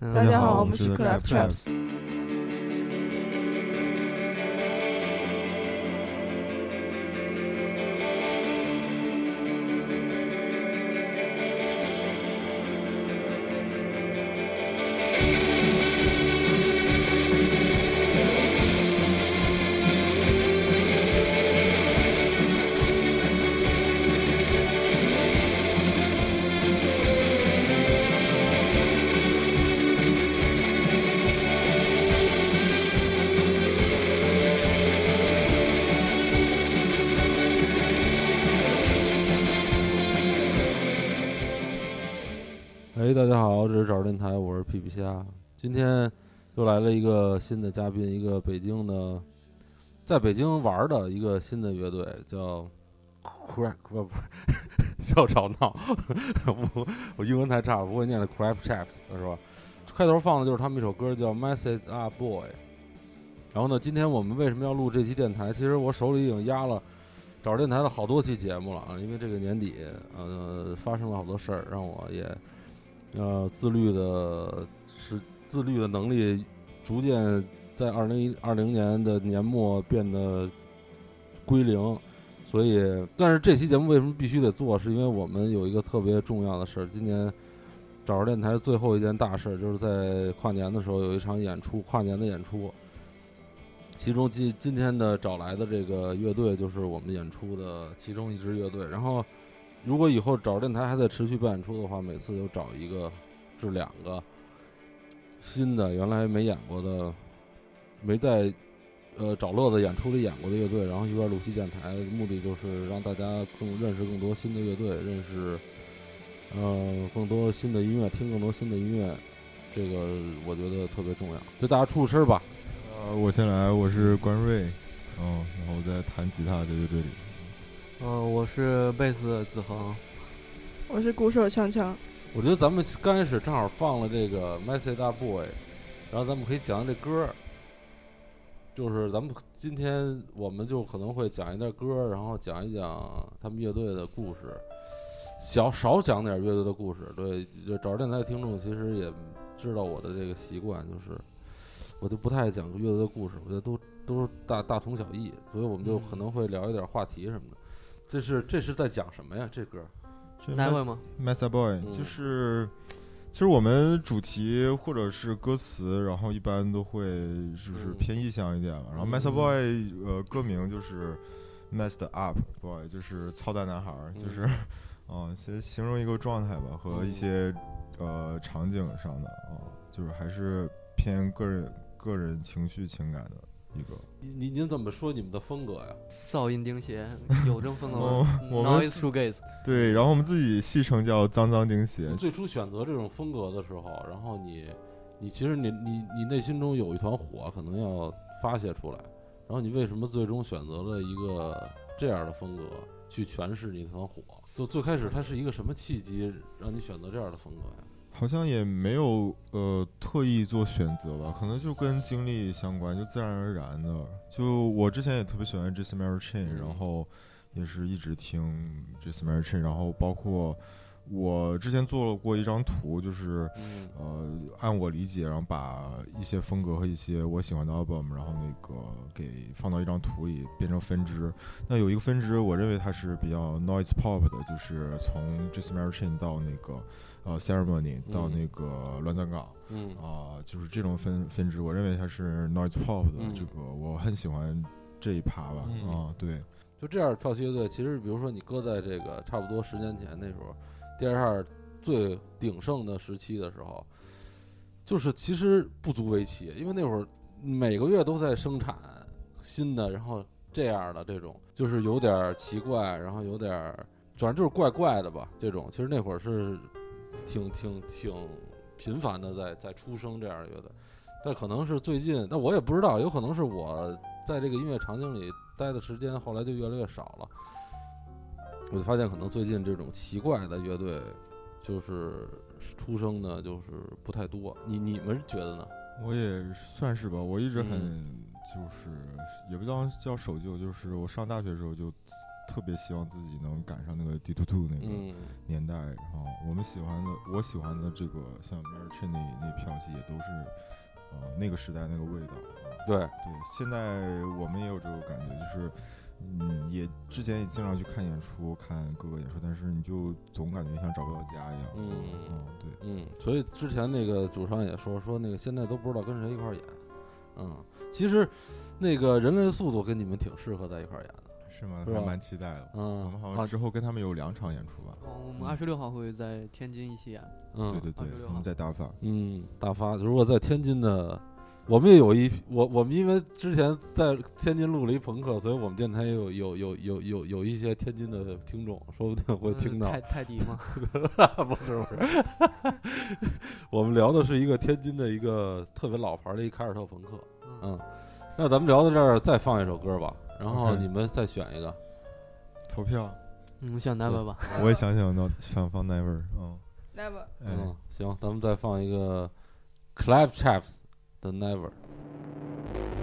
大家好，我们是 Club Traps。虾。今天又来了一个新的嘉宾，一个北京的，在北京玩的一个新的乐队，叫 Crack，不不是 叫吵闹，我我英文太差，不会念的 Crack Chaps 是吧？开头放的就是他们一首歌叫 Message Up Boy。然后呢，今天我们为什么要录这期电台？其实我手里已经压了找电台的好多期节目了啊，因为这个年底呃发生了好多事儿，让我也。呃，自律的是自律的能力，逐渐在二零一二零年的年末变得归零，所以，但是这期节目为什么必须得做？是因为我们有一个特别重要的事儿，今年找着电台最后一件大事，就是在跨年的时候有一场演出，跨年的演出，其中今今天的找来的这个乐队就是我们演出的其中一支乐队，然后。如果以后找着电台还在持续办演出的话，每次都找一个至两个新的，原来没演过的，没在呃找乐子演出里演过的乐队，然后一块录期电台，目的就是让大家更认识更多新的乐队，认识呃更多新的音乐，听更多新的音乐，这个我觉得特别重要。就大家出出声吧。呃，我先来，我是关瑞，嗯，然后在弹吉他的乐队里。嗯，我是贝斯子恒，我是鼓手锵锵。我觉得咱们刚开始正好放了这个《Message Up Boy》，然后咱们可以讲讲这歌儿，就是咱们今天我们就可能会讲一段歌然后讲一讲他们乐队的故事，小少讲点乐队的故事。对，就找着电台的听众其实也知道我的这个习惯，就是我就不太爱讲乐队的故事，我觉得都都是大大同小异，所以我们就可能会聊一点话题什么的。这是这是在讲什么呀？这歌哪位吗？Massa Boy，就是其实我们主题或者是歌词，然后一般都会就是偏意象一点嘛。然后 Massa Boy，呃，歌名就是 Messed Up Boy，就是操蛋男孩，就是嗯，其实形容一个状态吧，和一些呃场景上的啊，就是还是偏个人个人情绪情感的。一个，你你您怎么说你们的风格呀？噪音钉鞋，有这种风格吗？Noise shoegaze。对，然后我们自己戏称叫脏脏钉鞋。最初选择这种风格的时候，然后你，你其实你你你内心中有一团火，可能要发泄出来。然后你为什么最终选择了一个这样的风格去诠释你那团火？就最开始它是一个什么契机让你选择这样的风格呀？好像也没有呃特意做选择吧，可能就跟经历相关，就自然而然的。就我之前也特别喜欢 Jason Mary Chain，然后也是一直听 Jason Mary Chain，然后包括我之前做了过一张图，就是呃按我理解，然后把一些风格和一些我喜欢的 album，然后那个给放到一张图里变成分支。那有一个分支，我认为它是比较 noise pop 的，就是从 Jason Mary Chain 到那个。呃，ceremony 到那个乱葬岗，嗯。啊，就是这种分分支，我认为它是 noise pop 的这个，我很喜欢这一趴吧，啊，对，就这样，跳七乐队其实，比如说你搁在这个差不多十年前那时候，第二号最鼎盛的时期的时候，就是其实不足为奇，因为那会儿每个月都在生产新的，然后这样的这种，就是有点奇怪，然后有点，反正就是怪怪的吧，这种，其实那会儿是。挺挺挺频繁的在在出生这样的乐队，但可能是最近，但我也不知道，有可能是我在这个音乐场景里待的时间后来就越来越少了，我就发现可能最近这种奇怪的乐队就是出生的，就是不太多。你你们觉得呢？我也算是吧，我一直很就是也不叫叫守旧，就是我上大学的时候就特别希望自己能赶上那个 D Two Two 那个嗯年代。然后我们喜欢的，我喜欢的这个像 Mary Chain 那那票戏也都是呃那个时代那个味道啊。对，对，现在我们也有这个感觉，就是，嗯，也之前也经常去看演出，看各个演出，但是你就总感觉像找不到家一样。嗯嗯，对，嗯，所以之前那个主唱也说说那个现在都不知道跟谁一块儿演，嗯，其实那个人类的速度跟你们挺适合在一块儿演的，是吗？还蛮期待的。嗯，我们好啊像之后跟他们有两场演出吧？哦我们二十六号会在天津一起演。嗯，对对对我们在大发。嗯，大发，如果在天津的，我们也有一我我们因为之前在天津录了一朋克，所以我们电台也有有有有有有一些天津的听众，说不定会嗯听到。泰泰迪吗？不 是不是，我们聊的是一个天津的一个特别老牌的一凯尔特朋克。嗯，嗯，那咱们聊到这儿，再放一首歌吧，然后 OK 你们再选一个。投票，嗯，选 Never 吧。我也想想到想放 Never，嗯，Never。哎嗯，行，咱们再放一个 Clive Chaps 的 Never。Never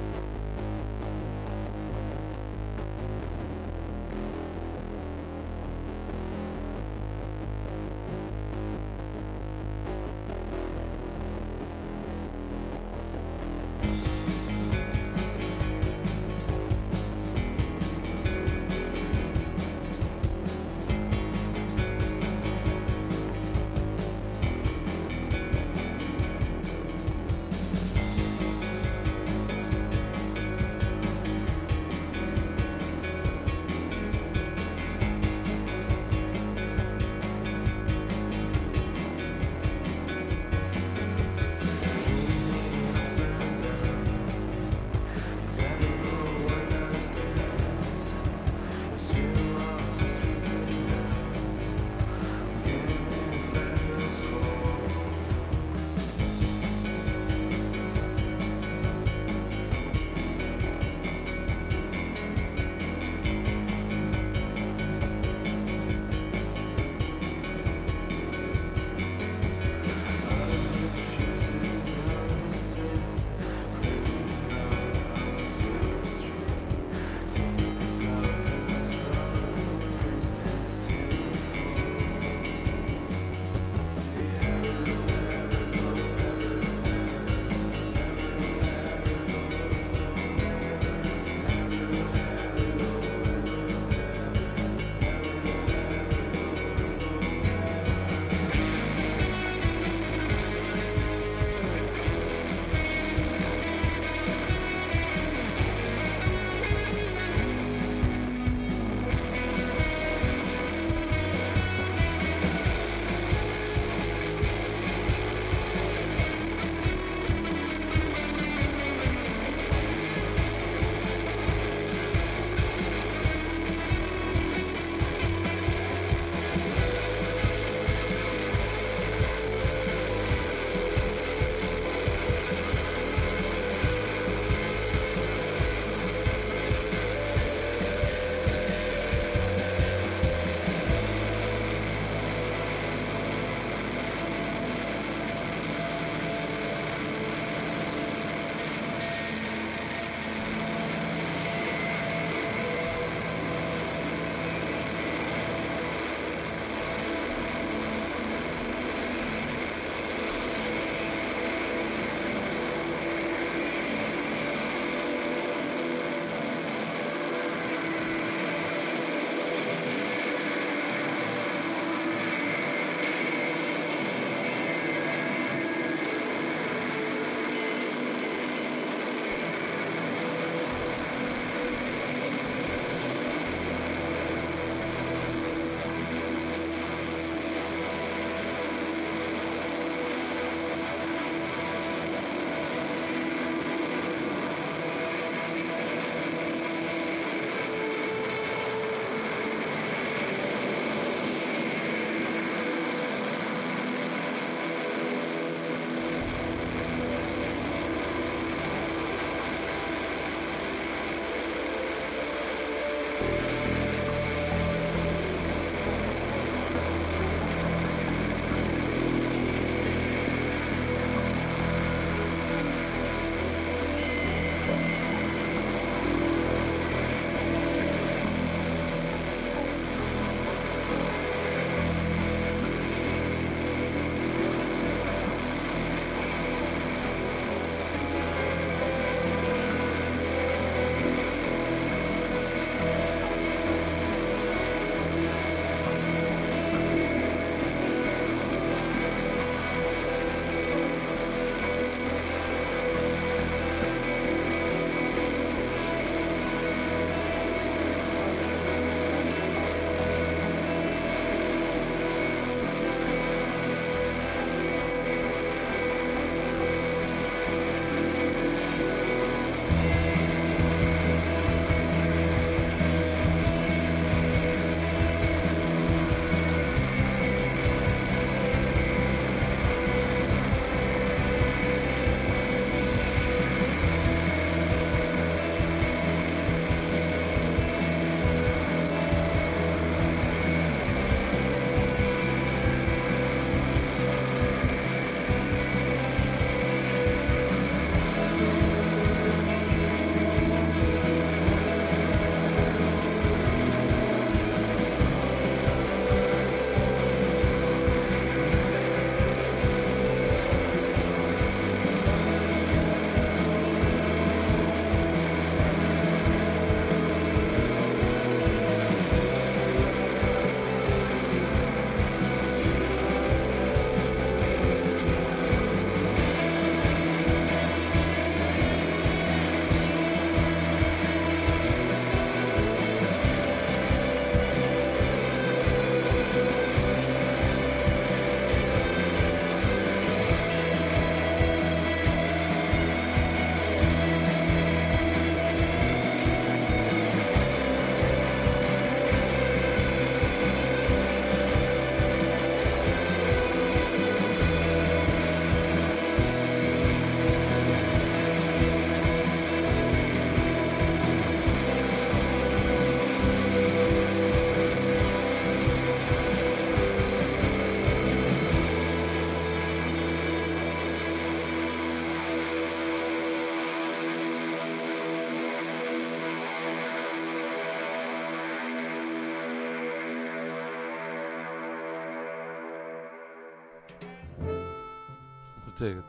这个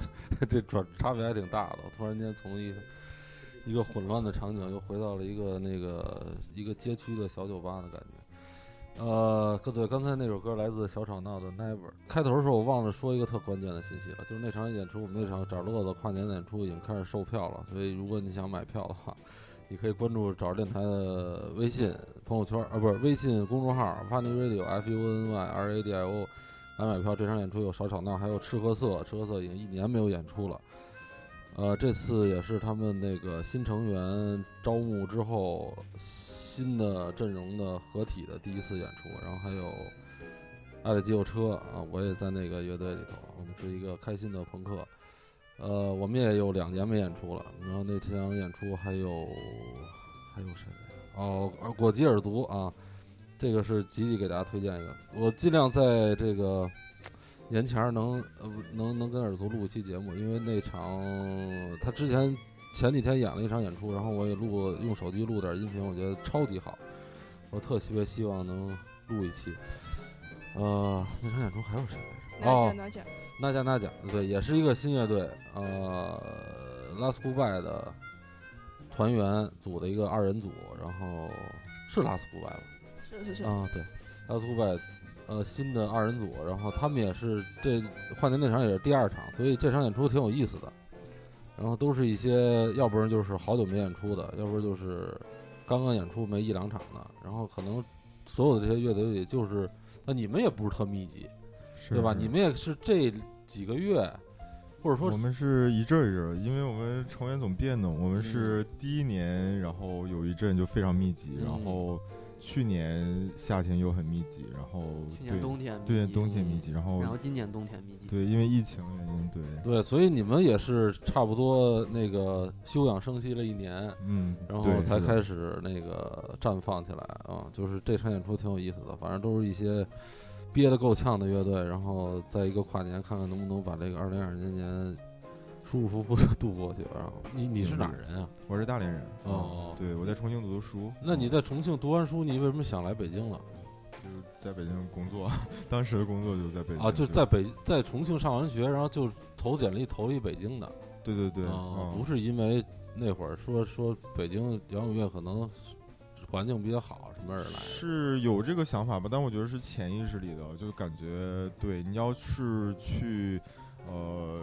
这转差别还挺大的。我突然间从一个一个混乱的场景，又回到了一个那个一个街区的小酒吧的感觉。呃，对，刚才那首歌来自小吵闹的《Never》。开头的时候我忘了说一个特关键的信息了，就是那场演出，我们那场找乐子跨年演出已经开始售票了，所以如果你想买票的话，你可以关注找电台的微信朋友圈，啊，不是微信公众号 Funny Radio F U N Y R A D I O 来买票。这场演出有少吵闹，还有赤褐色，赤褐色已经一年没有演出了。呃，这次也是他们那个新成员招募之后。新的阵容的合体的第一次演出，然后还有爱的肌肉车啊，我也在那个乐队里头，我们是一个开心的朋克。呃，我们也有两年没演出了，然后那场演出还有还有谁？哦，果吉尔族啊，这个是吉吉给大家推荐一个，我尽量在这个年前能呃能能跟尔族录一期节目，因为那场他之前。前几天演了一场演出，然后我也录用手机录点音频，我觉得超级好。我特别希望能录一期。呃，那场演出还有谁来着？哦，娜姐，娜贾，娜姐，对，也是一个新乐队，呃，Last Goodbye 的团员组的一个二人组，然后是 Last Goodbye 吧？是是是。啊，对，Last Goodbye，呃，新的二人组，然后他们也是这跨年那场也是第二场，所以这场演出挺有意思的。然后都是一些，要不然就是好久没演出的，要不然就是刚刚演出没一两场的。然后可能所有的这些乐队也，就是那你们也不是特密集，对吧？你们也是这几个月，或者说我们是一阵一阵，因为我们成员总变动。我们是第一年，然后有一阵就非常密集，然后。去年夏天又很密集，然后去年冬天对冬天密集，然后然后今年冬天密集，对，因为疫情原因，对。对，所以你们也是差不多那个休养生息了一年，嗯，然后才开始那个绽放起来啊，就是这场演出挺有意思的，反正都是一些憋得够呛的乐队，然后在一个跨年看看能不能把这个二零二零年。舒舒服服的度过去，然后你你是哪人啊？我是大连人。哦，对，我在重庆读的书。那你在重庆读完书，你为什么想来北京了？就是在北京工作，当时的工作就在北京。啊，就在北在重庆上完学，然后就投简历投一北京的。对对对，不是因为那会儿说说北京摇滚乐可能环境比较好什么而来。是有这个想法吧？但我觉得是潜意识里的，就感觉对你要是去呃。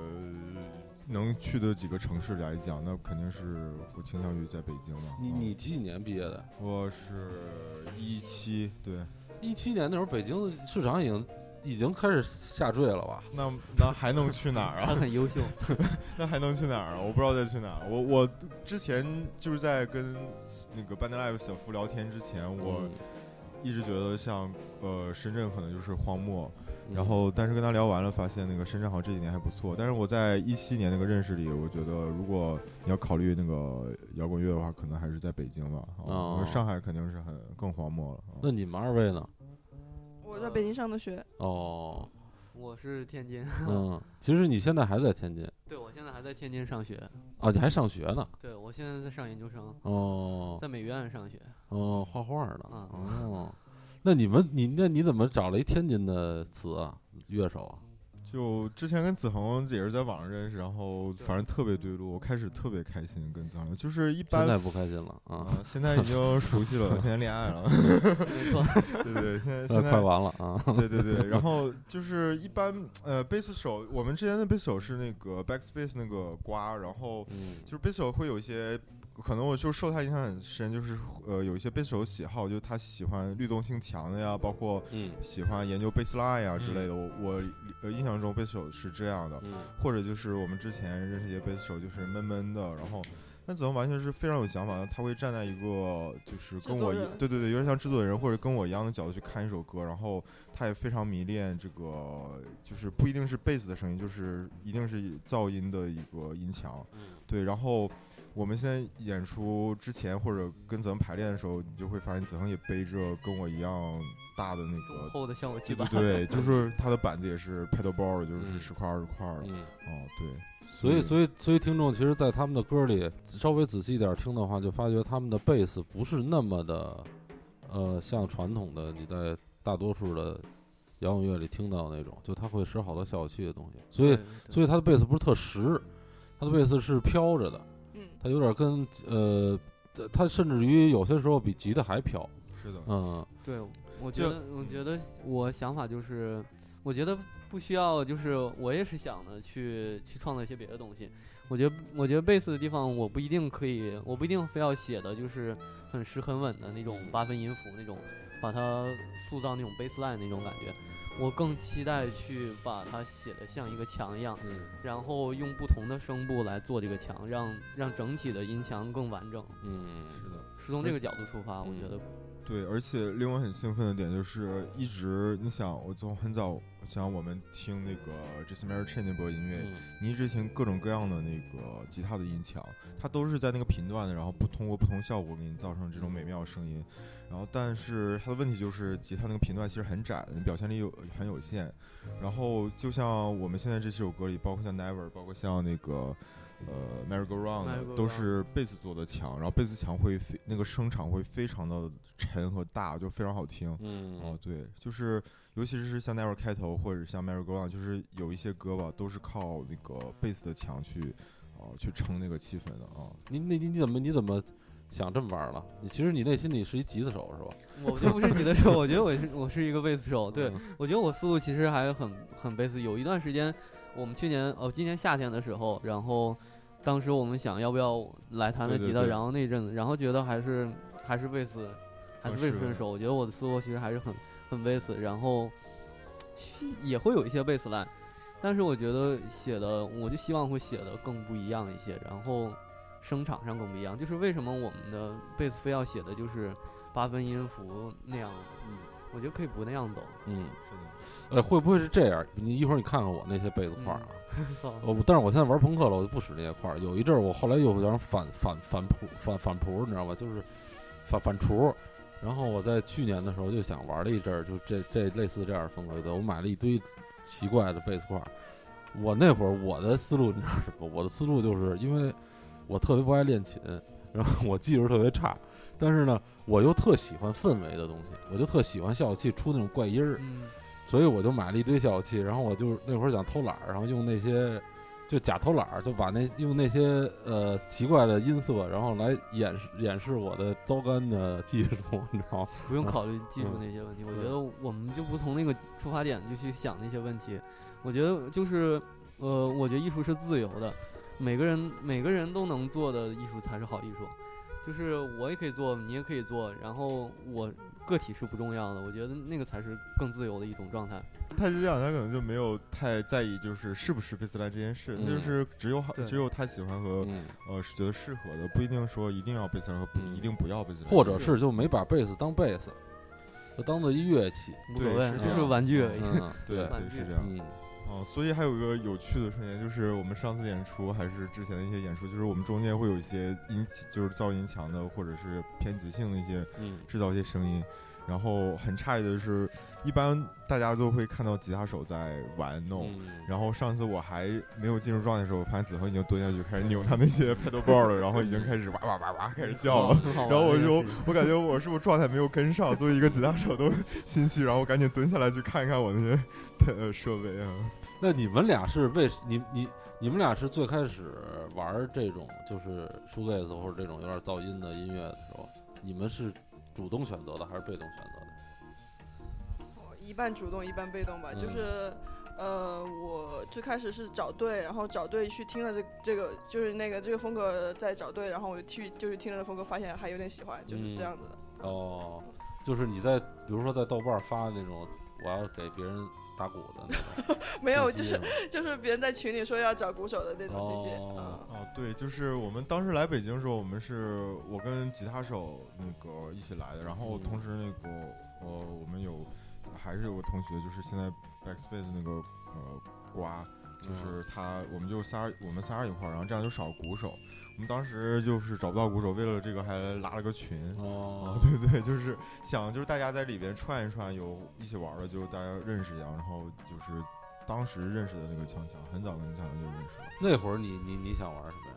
能去的几个城市来讲，那肯定是我倾向于在北京了。你你几几年毕业的？我是一七，对，一七年那时候北京市场已经已经开始下坠了吧？那那还能去哪儿啊？他 很优秀，那还能去哪儿啊？我不知道再去哪儿。我我之前就是在跟那个 Band Live 小夫聊天之前，我一直觉得像呃深圳可能就是荒漠。然后，但是跟他聊完了，发现那个深圳好像这几年还不错。但是我在一七年那个认识里，我觉得如果你要考虑那个摇滚乐的话，可能还是在北京吧。啊，上海肯定是很更荒漠了。那你们二位呢？我在北京上的学。哦，我是天津。嗯，其实你现在还在天津。对，我现在还在天津上学。啊，你还上学呢？对，我现在在上研究生。哦，在美院上学。哦，画画的。啊。哦。那你们，你那你怎么找了一天津的词啊？乐手啊？就之前跟子恒也是在网上认识，然后反正特别对路，我开始特别开心跟子恒，就是一般。现在不开心了啊！现在已经熟悉了，现在恋爱了。没错，对对，现在现在快完了啊！对对对，然后就是一般呃，贝斯手，我们之前的贝斯手是那个 Backspace 那个瓜，然后就是贝斯手会有一些。可能我就受他影响很深，就是呃有一些贝斯手喜好，就是他喜欢律动性强的呀，包括喜欢研究贝斯 line 呀之类的。我我呃印象中贝斯手是这样的，或者就是我们之前认识一些贝斯手，就是闷闷的，然后那怎么完全是非常有想法，他会站在一个就是跟我一对对对，有点像制作人或者跟我一样的角度去看一首歌，然后他也非常迷恋这个，就是不一定是贝斯的声音，就是一定是噪音的一个音墙，对，然后。我们现在演出之前或者跟子恒排练的时候，你就会发现子恒也背着跟我一样大的那个厚的效果器板，对，就是他的板子也是 pedal board，就是十块二十块的。哦，对。所以，所以，所以听众其实，在他们的歌里稍微仔细一点听的话，就发觉他们的贝斯不是那么的，呃，像传统的你在大多数的摇滚乐里听到的那种，就他会使好多效果器的东西，所以对对所以他的贝斯不是特实，他的贝斯是飘着的，嗯，他有点跟呃，他甚至于有些时候比吉他还飘，是的，嗯对，我觉得，我觉得我想法就是，我觉得不需要，就是我也是想的去去创造一些别的东西。我觉得，我觉得贝斯的地方，我不一定可以，我不一定非要写的就是很实很稳的那种八分音符那种，把它塑造那种 bass line 那种感觉。我更期待去把它写的像一个墙一样，嗯然后用不同的声部来做这个墙，让让整体的音墙更完整。嗯是的。是从这个角度出发，我觉嗯得对，而且令我很兴奋的点就是，一直你想，我从很早，像我们听那个 Mary Chain 那波音乐，嗯你一直听各种各样的那个吉他的音墙，它都是在那个频段的，然后不通过不同效果给你造成这种美妙声音。然后，但是它的问题就是吉他那个频段其实很窄的，你表现力有很有限。然后，就像我们现在这几首歌里，包括像 Never，包括像那个呃 Merry Go Go 都 Round 是贝斯做的强，然后贝斯强会非那个声场会非常的沉和大，就非常好听。嗯哦，对，就是尤其是像 Never 开头，或者像 Merry Go Round，就是有一些歌吧，都是靠那个贝斯的强去，哦、去撑那个气氛的啊。你那你你怎么你怎么想这么玩了？你其实你内心里是一吉他手是吧？我觉得不是吉他手，我觉得我是我是一个贝斯手。对，嗯我觉得我思路其实还很很贝斯。有一段时间，我们去年哦今年夏天的时候，然后当时我们想要不要来弹个吉他，对对对然后那阵子，然后觉得还是还是贝斯，还是贝斯手。我觉得我的思路其实还是很很贝斯，然后也会有一些贝斯 line，但是我觉得写的我就希望会写的更不一样一些，然后声场上更不一样。就是为什么我们的贝斯非要写的就是八分音符那样？嗯，我觉得可以不那样走。嗯，是的，呃，会不会是这样？你一会儿你看看我那些贝斯块儿啊，我但是我现在玩朋克了，我就不使那些块儿。有一阵儿我后来又有点反反反谱反反谱，你知道吧？就是反反厨。然后我在去年的时候就想玩了一阵儿，就这这类似这样的风格的，我买了一堆奇怪的贝斯块儿。我那会儿我的思路你知道什么？我的思路就是因为我特别不爱练琴，然后我技术特别差，但是呢，我又特喜欢氛围的东西，我就特喜欢效果器出那种怪音儿。嗯，所以我就买了一堆效果器，然后我就那会儿想偷懒儿，然后用那些就假偷懒儿，就把那用那些呃奇怪的音色，然后来掩饰掩饰我的糟糕的技术，你知道吗？不用考虑技术嗯那些问题。我觉得我们就不从那个出发点就去想那些问题。我觉得就是呃，我觉得艺术是自由的，每个人每个人都能做的艺术才是好艺术。就是我也可以做，你也可以做，然后我个体是不重要的。我觉得那个才是更自由的一种状态。他是这样，他可能就没有太在意就是是不是贝斯兰这件事，他就嗯是只有好只有他喜欢和嗯，呃是觉得适合的，不一定说一定要贝斯兰和不嗯一定不要贝斯兰，或者是就没把贝斯当贝斯，就当做一乐器。无所谓，就是玩具而已。嗯，对 是这样。嗯哦，所以还有一个有趣的瞬间，就是我们上次演出还是之前的一些演出，就是我们中间会有一些音，就是噪音强的或者是偏即兴的一些嗯制造一些声音。然后很诧异的是，一般大家都会看到吉他手在玩弄。嗯，然后上次我还没有进入状态的时候，我发现子恒已经蹲下去开始扭他那些 pedal board 了，然后已经开始哇哇哇哇开始叫了。然后我就我感觉我是不是状态没有跟上，作为一个吉他手都心虚，然后我赶紧蹲下来去看一看我那些呃设备啊。那你们俩是为你你你们俩是最开始玩这种就是 shoegaze 或者这种有点噪音的音乐的时候，你们是主动选择的还是被动选择的？我一半主动一半被动吧，就嗯是。呃，我最开始是找队，然后找队去听了这这个，就是那个这个风格在找队，然后我就去就是听了这风格，发现还有点喜欢，就是这嗯样子的。哦，就是你在比如说在豆瓣发那种我要给别人打鼓的那种 没有，就是 就是别人在群里说要找鼓手的那种信息。哦嗯哦，对，就是我们当时来北京的时候，我们是我跟吉他手那个一起来的，然后嗯同时那个呃，我们有还是有个同学，就是现在 Backspace 那个呃瓜，就是他，我们就仨我们仨一块儿，然后这样就少鼓手。我们当时就是找不到鼓手，为了这个还拉了个群。哦啊，，对对，就是想就是大家在里边串一串，有一起玩的，就大家认识一下，然后就是当时认识的那个强强，很早跟强强就认识了。那会儿你你你想玩什么呀？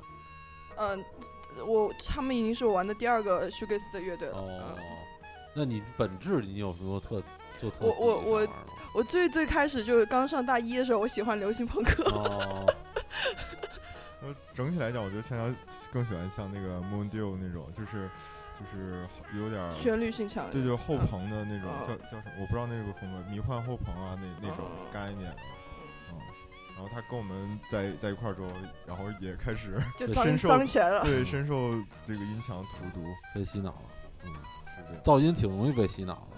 嗯，我他们已经是我玩的第二个 shoegaze 的乐队了。哦嗯，，那你本质你有什么特做特我我我我最最开始就是刚上大一的时候，我喜欢流行朋克。整体来讲，我觉得千乔更喜欢像那个 Moon Dew 那种，就是就是有点儿旋律性强。对，就后朋的那种，嗯叫叫什么？我不知道那个风格，迷幻后朋啊，那那种嗯概念。嗯，然后他跟我们在在一块儿之后，然后也开始就 深受。对 深受这个音墙荼毒。被洗脑了。嗯，是这样。噪音挺容易被洗脑的，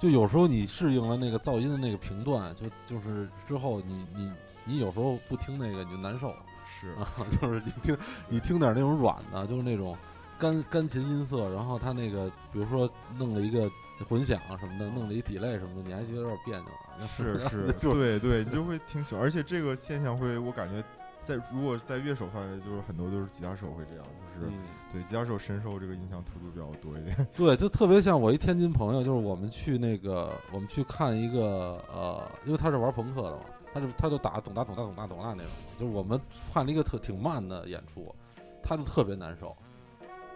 就有时候你适应了那个噪音的那个频段，就就是之后你你你有时候不听那个你就难受是啊，就是你听你听点那种软的，就是那种干钢琴音色，然后他那个比如说弄了一个混响什么的，弄了一 delay 什么的，你还觉得有点别扭啊，是是，就是对对，你就会挺喜欢，而且这个现象会，我感觉在如果在乐手范围，就是很多都是吉他手会这样，就是、嗯对吉他手深受这个音响突出比较多一点。对，就特别像我一天津朋友，就是我们去那个，我们去看一个呃，因为他是玩朋克的嘛，他就他就打咚打咚打咚打咚哒那种，就是我们换了一个特挺慢的演出，他就特别难受，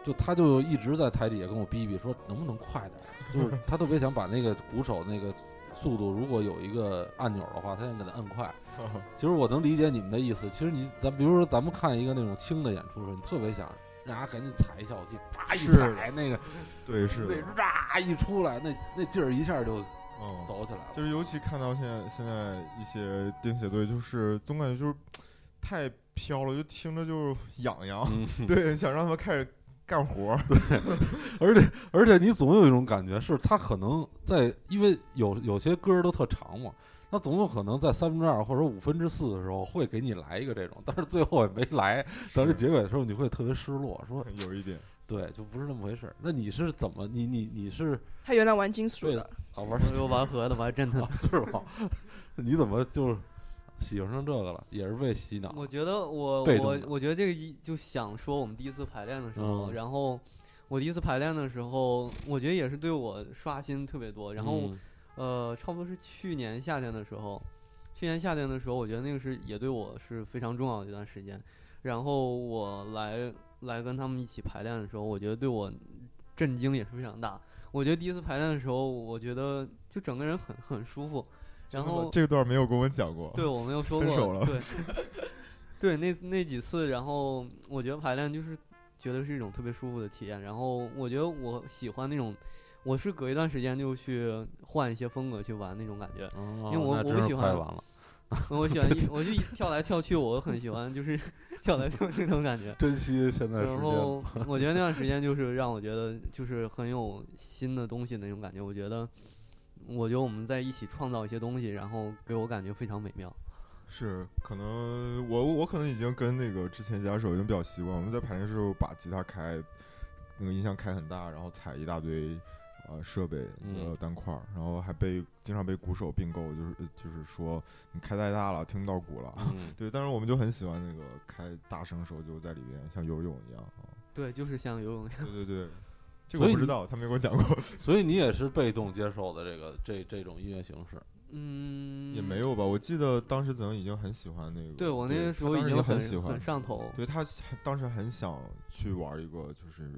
就他就一直在台底下跟我逼逼说能不能快点，就是他特别想把那个鼓手那个速度，如果有一个按钮的话，他想给他摁快。其实我能理解你们的意思，其实你咱比如说咱们看一个那种轻的演出的时候，你特别想让他赶紧踩一下我气，啪一是踩那个。对，是的那，哇一出来，那那劲儿一下就嗯，走起来了。就是尤其看到现在现在一些钉鞋队，就是总感觉就是太飘了，就听着就是痒痒。嗯，对，想让他们开始干活儿。而且而且你总有一种感觉，是他可能在，因为有有些歌儿都特长嘛，他总有可能在三分之二或者五分之四的时候会给你来一个这种，但是最后也没来，到这是结尾的时候你会特别失落，说有一点，对，就不是那么回事儿。那你是怎么？你你你是他原来玩金属对的，啊玩玩核的，玩真的 啊。是吗？你怎么就喜欢上这个了？也是被洗脑？我觉得我我我觉得这个一就想说我们第一次排练的时候，嗯然后我第一次排练的时候，我觉得也是对我刷新特别多。然后、嗯呃，差不多是去年夏天的时候，去年夏天的时候，我觉得那个是也对我是非常重要的一段时间。然后我来来跟他们一起排练的时候，我觉得对我震惊也是非常大。我觉得第一次排练的时候，我觉得就整个人很很舒服。然后这个段没有跟我讲过。对，我没有说过，分手了对，对，那那几次，然后我觉得排练就是觉得是一种特别舒服的体验。然后我觉得我喜欢那种，我是隔一段时间就去换一些风格去玩那种感觉。哦因为我我喜欢快完了，我喜欢一，我就一跳来跳去，我很喜欢，就是跳来跳去那种感觉。珍惜现在时间。然后我觉得那段时间就是让我觉得就是很有新的东西的那种感觉。我觉得，我觉得我们在一起创造一些东西，然后给我感觉非常美妙。是，可能我我可能已经跟那个之前吉他手已经比较习惯，我们在排练的时候把吉他开，那个音箱开很大，然后踩一大堆呃设备嗯呃单块儿，然后还被经常被鼓手并购，就是呃就是说你开太大了，听不到鼓了。嗯，对，但是我们就很喜欢那个开大声时候就在里面像游泳一样啊。对，就是像游泳一样。对对对，这个我不知道，他没给我讲过，所以你也是被动接受的这个这这种音乐形式。嗯，也没有吧？我记得当时子能已经很喜欢那个，对我那个时候已经很喜欢很上头。对他当时很想去玩一个就是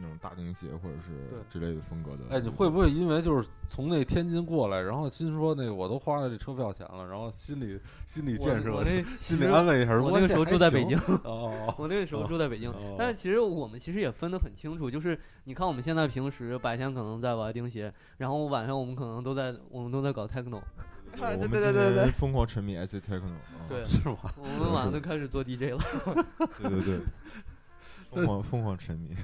那种大钉鞋或者是之类的风格的。哎，你会不会因为就是从那天津过来，然后心说那个我都花了这车票钱了，然后心里心理建设我，我那心里安慰一下，我那个时候住在北京，哦，我那个时候住在北京哦，但是其实我们其实也分得很清楚，就是你看我们现在平时白天可能在玩钉鞋，然后晚上我们可能都在我们都在搞 techno，啊对对我们对对对对疯狂沉迷 acid techno，啊对是吗？我们晚上都开始做 DJ 了。对对对，疯狂疯狂沉迷。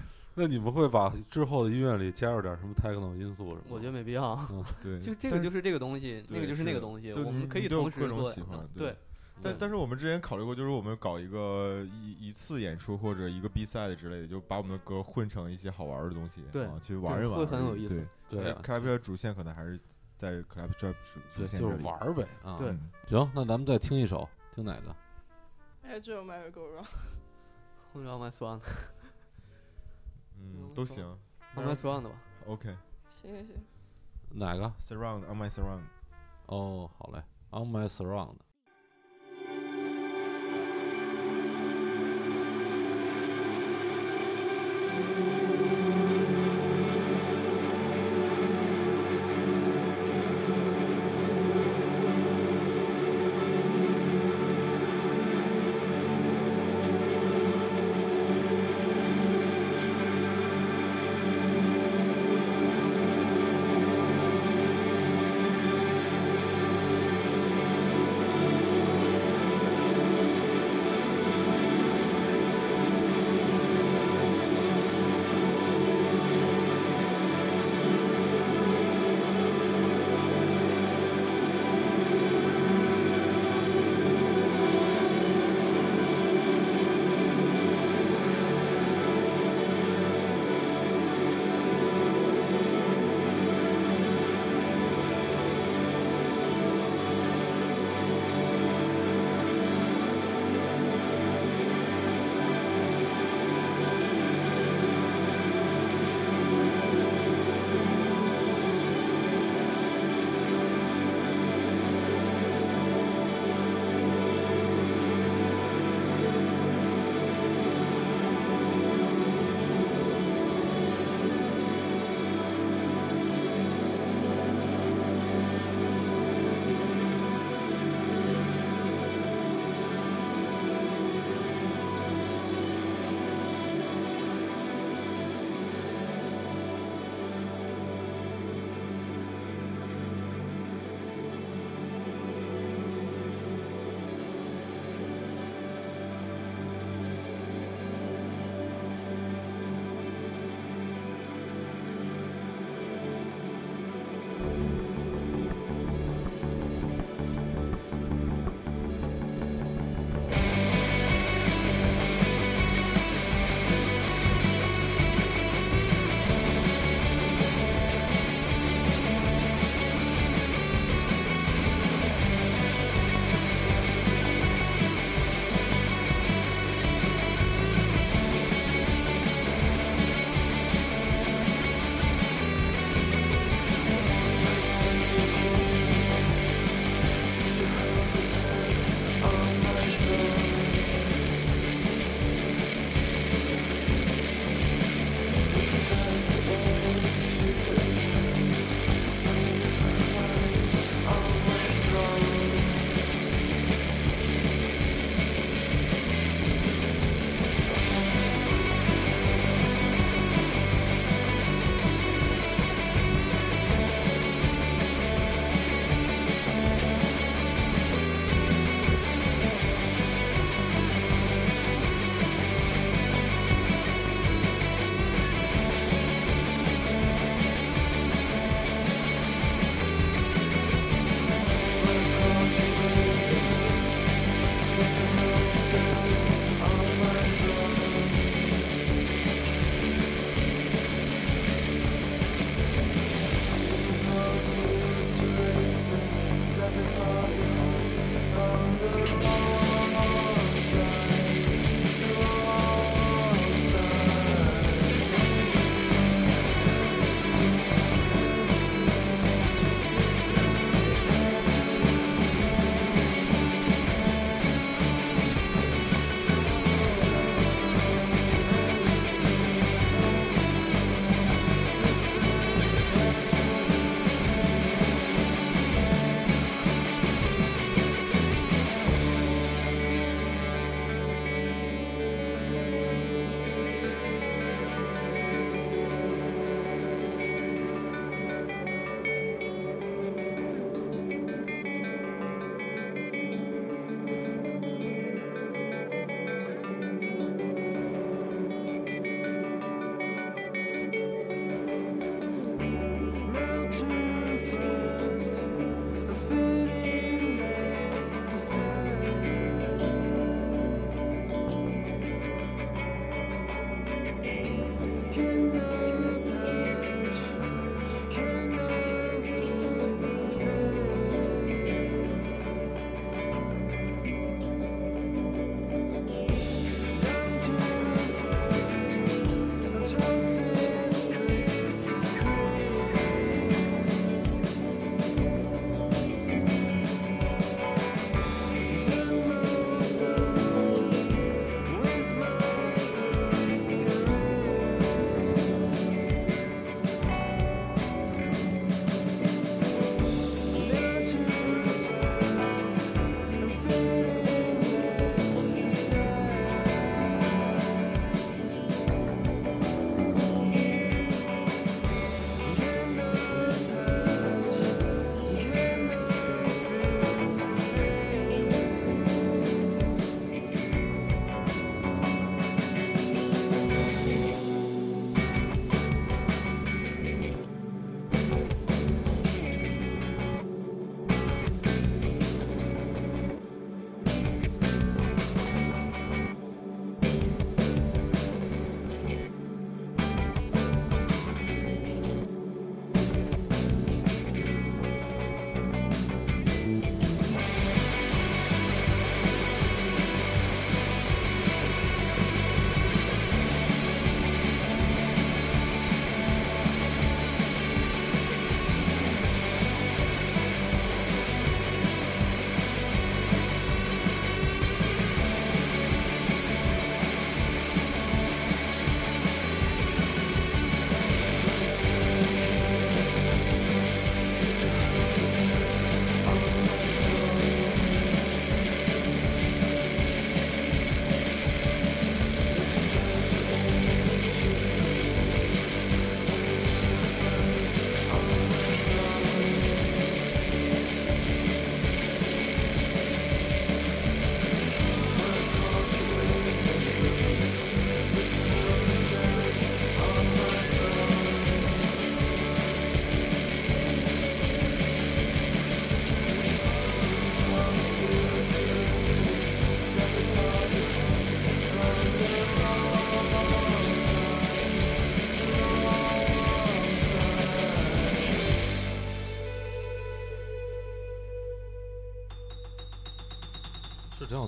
那你们会把之后的音乐里加入点什么 techno 因素什么的？我觉得没必要，对，就这个就是这个东西，那个就是那个东西，对我们可以同时各种做喜欢对对。但但是我们之前考虑过，就是我们搞一个一一次演出或者一个比赛之类的，就把我们的歌混成一些好玩的东西，对啊，去玩一玩，会很有意思对。对啊 Club Trap 主线可能还是在 Club Trap 主，主线这里就是玩呗啊。对嗯行，那咱们再听一首，听哪个？哎，这种 Merry Go Round，后面 my swan，嗯，都行。后面 swan 的吧。OK，行行行，哪个？Surround on my surround。哦，好嘞，On My Surround。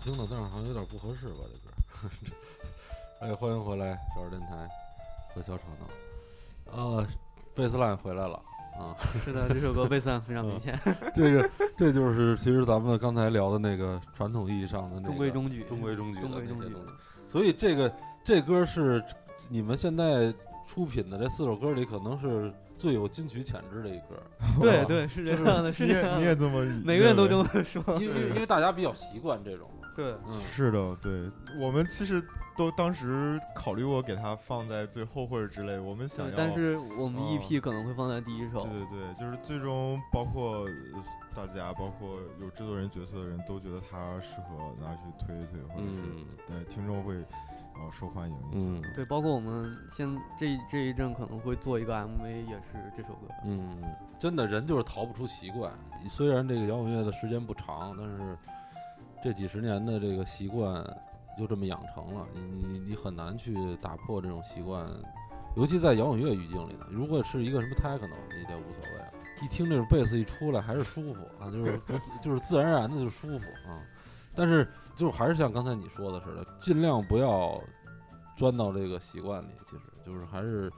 听的，但是好像有点不合适吧这歌。哎，欢迎回来，少儿电台和小吵闹。呃，贝斯兰回来了啊，是的，这首歌贝斯非常明显，这个这就是其实咱们刚才聊的那个传统意义上的那个中规中矩，中规中矩的中规中矩那些东西。所以这个这歌是你们现在出品的这四首歌里，可能是最有金曲潜质的一歌。对对，是这样的，是这样的。你也这么每个人都这么说。因为因为因为大家比较习惯这种嘛，对，嗯，是的，对我们其实都当时考虑过给它放在最后或者之类，我们想要，但是我们嗯 EP 可能会放在第一首对。对对，就是最终包括呃大家，包括有制作人角色的人都觉得它适合拿去推一推，或者是、嗯对听众会哦受欢迎一些。嗯对，包括我们现这这一阵可能会做一个 MV，也是这首歌。嗯，真的人就是逃不出习惯。虽然这个摇滚乐的时间不长，但是这几十年的这个习惯就这么养成了，你你你很难去打破这种习惯。尤其在摇滚乐语境里呢，如果是一个什么 techno，你就无所谓了。一听这种贝斯一出来，还是舒服啊，就是就是自然而然的就舒服啊。但是就是还是像刚才你说的似的，尽量不要钻到这个习惯里，其实就是还是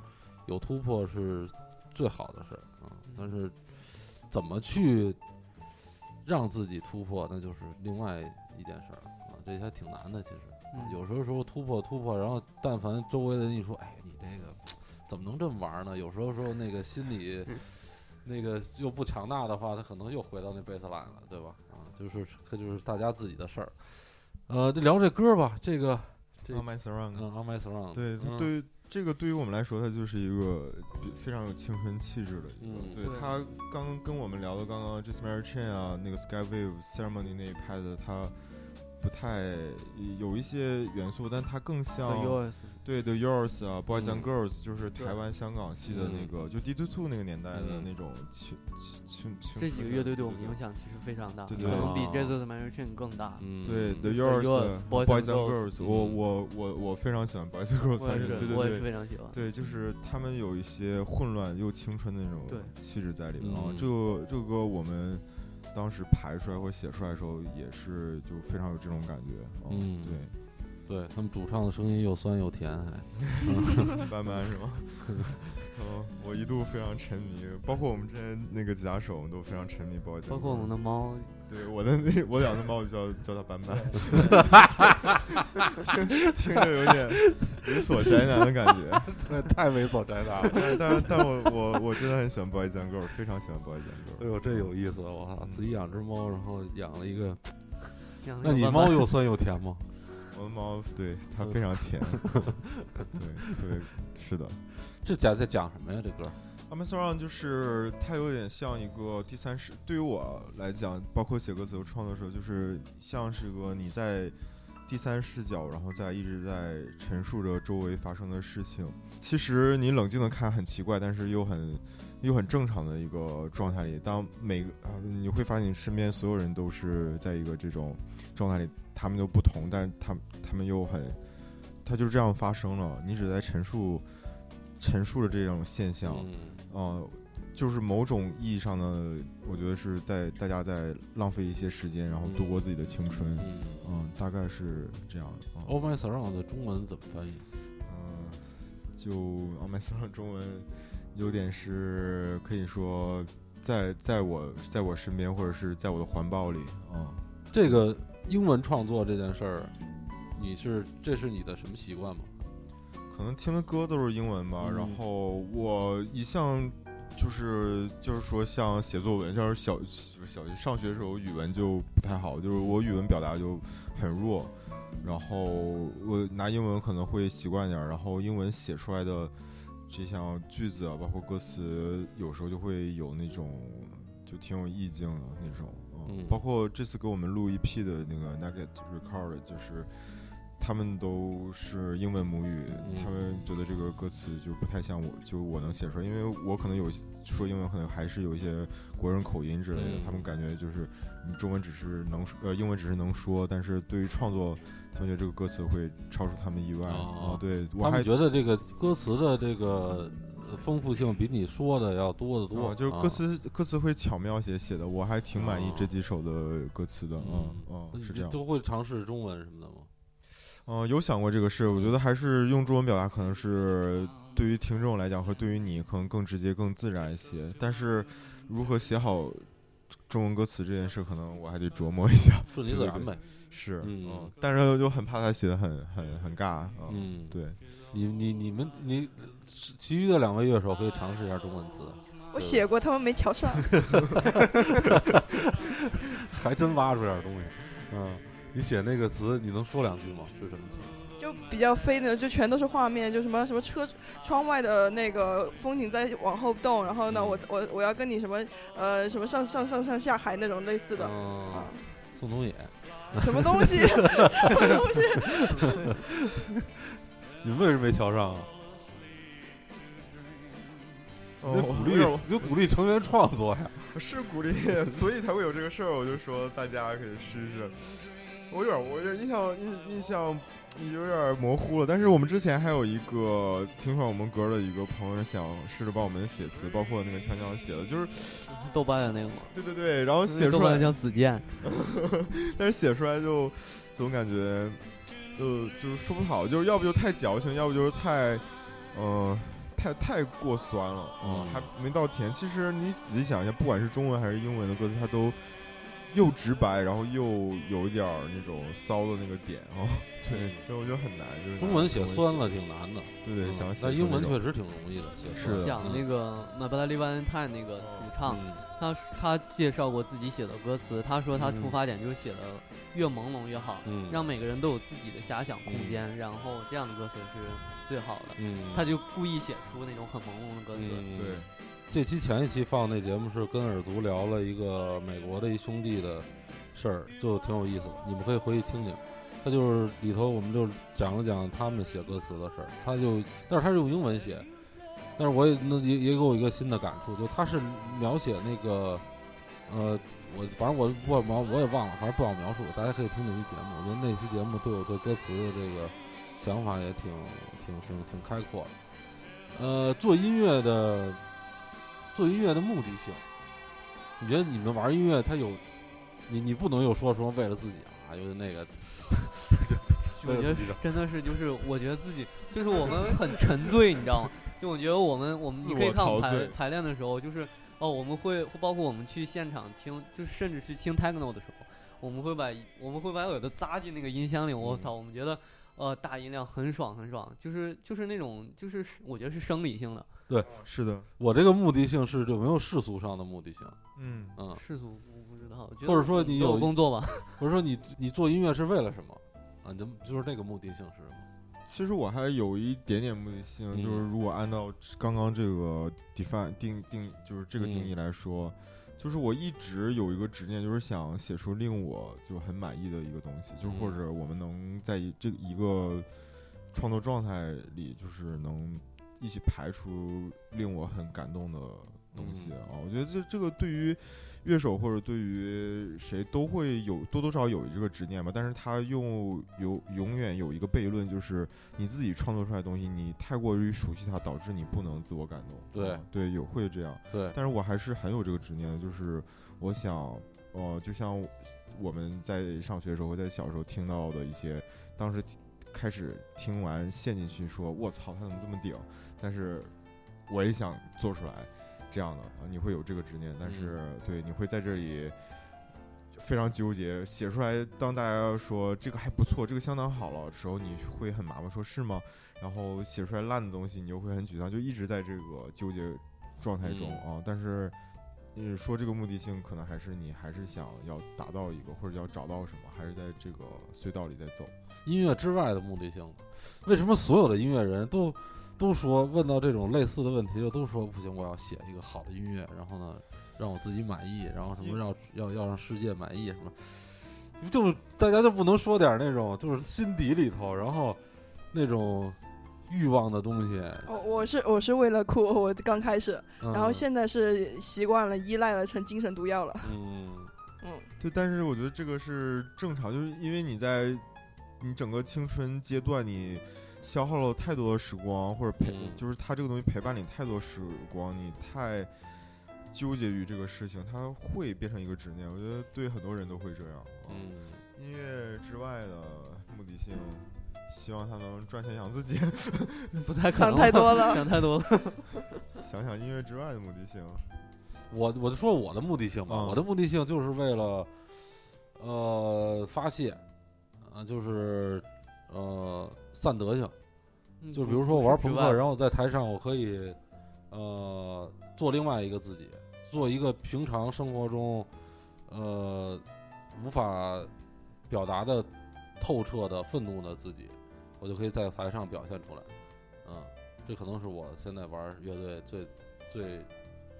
有突破是最好的事儿啊。但是怎么去让自己突破，那就是另外一件事儿啊，这还挺难的。其实、有时候时候突破突破，然后但凡周围的人一说，哎，你这个怎么能这么玩呢？有时候时候那个心理 那个又不强大的话，他可能又回到那贝斯兰了，对吧？啊，就是这就是大家自己的事儿。呃，就聊这歌吧，这个这 On My Surround，、嗯，On My Surround，对，嗯对于这个对于我们来说，它就是一个非常有青春气质的一个。嗯对对它刚跟我们聊的刚刚 Just Mary Chain 啊，那个 Sky Wave Ceremony 那一派的，它不太有一些元素，但它更 The 像 Yours，对 The Yours 啊，Boys and 嗯 Girls，就是台湾、香港系的那个，就 D Two Two 那个年代的嗯那种青青青。这几个乐队对我们影响。其实非常大，对对可能比啊 Jesus m a r i c h a n 更大。嗯，对嗯 The The Yours、Boys and Girls 我嗯我我我非常喜欢 Boys and Girls，我也是反正对，对我也是对非常喜欢。对，就是他们有一些混乱又青春的那种气质在里面啊嗯。这个这个歌我们当时排出来或者写出来的时候，也是就非常有这种感觉。啊嗯对，对他们主唱的声音又酸又甜，还 斑斑是吗？嗯，我一度非常沉迷，包括我们之前那个吉他手，我们都非常沉迷。包括我们的猫，对我的那我养 的猫就叫叫它斑斑，听听着有点猥琐宅男的感觉。太猥琐宅男了。但但但我我我真的很喜欢 Boys and Girls，非常喜欢 Boys and 哎 Girls。呦，这有意思！我靠，自己养只猫，然后养了一个，养那你猫又酸又甜吗？我的猫对它非常甜，对，特别是的。这讲在讲什么呀？这歌 m a z o n 就是它有点像一个第三视，对于我来讲，包括写歌词和创作的时候，就是像是个你在第三视角，然后在一直在陈述着周围发生的事情。其实你冷静的看很奇怪，但是又很又很正常的一个状态里。当每个啊，你会发现你身边所有人都是在一个这种状态里，他们都不同，但是他他们又很，他就这样发生了。你只在陈述陈述着这种现象。呃，就是某种意义上的，我觉得是在大家在浪费一些时间，然后度过自己的青春。嗯嗯，大概是这样的。嗯、All My Surround 的中文怎么翻译？嗯就 All My Surround 中文有点是可以说在在我在我身边，或者是在我的环抱里。嗯，这个英文创作这件事儿，你是这是你的什么习惯吗？可能听的歌都是英文吧。嗯然后我一向就是就是说，像写作文，像是小小学上学的时候，语文就不太好，就是我语文表达就很弱。然后我拿英文可能会习惯点儿，然后英文写出来的这项句子啊，包括歌词，有时候就会有那种就挺有意境的那种。嗯包括这次给我们录一批的那个 Nugget Record，就是他们都是英文母语，嗯他们觉得这个歌词就不太像我，就我能写出来，因为我可能有说英文，可能还是有一些国人口音之类的，嗯他们感觉就是你中文只是能说，呃，英文只是能说，但是对于创作，他们觉得这个歌词会超出他们意外。哦啊，对我他还们觉得这个歌词的这个丰富性比你说的要多得多。哦就是啊歌词歌词会巧妙些写的，我还挺满意哦这几首的歌词的，嗯嗯嗯，是这样。都会尝试中文什么的吗？嗯，有想过这个事，我觉得还是用中文表达可能是对于听众来讲和对于你可能更直接、更自然一些。但是如何写好中文歌词这件事，可能我还得琢磨一下。顺其自然呗。是，嗯嗯，但是就很怕他写的很很很尬，嗯，嗯，对，你你你们你其余的两位乐手可以尝试一下中文词，我写过，他们没瞧上。还真挖出点东西。嗯，你写那个词，你能说两句吗？是什么词？就比较飞的，就全都是画面，就什么什么车窗外的那个风景在往后动，然后呢，嗯我我我要跟你什么呃什么上上上上下海那种类似的，嗯啊，宋冬野，什么东西，什么东西，你们为什么没瞧上啊？你得鼓励，哦你鼓励成员创作呀。是鼓励，所以才会有这个事儿。我就说大家可以试试。我有点，我有点印象印印象有点模糊了。但是我们之前还有一个听说我们歌的一个朋友想试着帮我们写词，包括那个锵锵写的，就是豆瓣的那个嘛，对对对，然后写出来，叫子健，但是写出来就总感觉呃就是说不好，就是要不就太矫情，要不就是太嗯。呃太太过酸了，嗯还没到甜。其实你仔细想一下，不管是中文还是英文的歌词，它都又直白，然后又有一点儿那种骚的那个点哦。对，这我觉得很难，就是中文写酸了挺难的，对对，嗯。想写但英文确实挺容易的，写是的。嗯讲那个《My Bloody Valentine》那个主唱，嗯。他他介绍过自己写的歌词，他说他嗯出发点就是写的越朦胧越好，嗯，让每个人都有自己的遐想空间，然后这样的歌词是最好的。嗯，他就故意写出那种很朦胧的歌词，嗯。对，这期前一期放那节目是跟耳族聊了一个美国的一兄弟的事儿，就挺有意思的，你们可以回去听听。他就是里头我们就讲了讲他们写歌词的事儿，他就但是他是用英文写，但是我也那也也给我一个新的感触，就他是描写那个呃我反正我我描我也忘了，反正不好描述，大家可以听那期节目。我觉得那期节目对我对歌词的这个想法也挺挺挺挺开阔的。呃，做音乐的做音乐的目的性，你觉得你们玩音乐，它有你你不能又说说为了自己啊，有那个，我觉得真的是就是我觉得自己就是我们很沉醉，你知道吗？就我觉得我们我们你可以看我们排排练的时候，就是哦我们会包括我们去现场听，就是甚至去听 techno 的时候，我们会把我们会把耳朵扎进那个音箱里，我嗯操，我们觉得呃大音量很爽很爽，就是就是那种就是我觉得是生理性的，是的，我这个目的性是有没有世俗上的目的性？嗯，嗯，世俗我不知道，或者说你有工作吗，或者说你你做音乐是为了什么？啊，你的就是那个目的性是什么？其实我还有一点点目的性，嗯就是如果按照刚刚这个 define 定定，就是这个定嗯义来说，就是我一直有一个执念，就是想写出令我就很满意的一个东西，就或者我们能在一这一个创作状态里，就是能一起排出令我很感动的东西嗯啊。我觉得这这个对于乐手或者对于谁都会有多多少少有这个执念吧，但是他又有永远有一个悖论，就是你自己创作出来的东西，你太过于熟悉它，导致你不能自我感动。对啊对，有会这样，对，但是我还是很有这个执念的，就是我想，呃，就像我们在上学的时候，在小时候听到的一些，当时开始听完陷进去说，我操，他怎么这么顶？但是我也想做出来这样的，啊，你会有这个执念，但是、对，你会在这里非常纠结，写出来，当大家说这个还不错，这个相当好了的时候，你会很麻烦，说是吗？然后写出来烂的东西，你又会很沮丧，就一直在这个纠结状态中、嗯啊。但是，嗯，说这个目的性，可能还是你还是想要达到一个，或者要找到什么，还是在这个隧道里在走。音乐之外的目的性，为什么所有的音乐人都都说问到这种类似的问题，就都说不行，我要写一个好的音乐，然后呢，让我自己满意，然后什么要要要让世界满意什么，就是大家就不能说点那种就是心底里头，然后那种欲望的东西，我我是我是为了哭，我刚开始，然后嗯现在是习惯了，依赖了，成精神毒药了。嗯。嗯，对，但是我觉得这个是正常，就是因为你在你整个青春阶段，你消耗了太多的时光，或者陪，嗯就是它这个东西陪伴你太多时光，你太纠结于这个事情，它会变成一个执念。我觉得对很多人都会这样。啊嗯，音乐之外的目的性，希望他能赚钱养自己。不太可想太多了想太多了。想 想音乐之外的目的性，我我就说我的目的性吧，嗯我的目的性就是为了，呃，发泄，啊、就是呃散德性，就比如说我玩朋克，然后在台上我可以，呃，做另外一个自己，做一个平常生活中，呃，无法表达的透彻的愤怒的自己，我就可以在台上表现出来。嗯，这可能是我现在玩乐队最最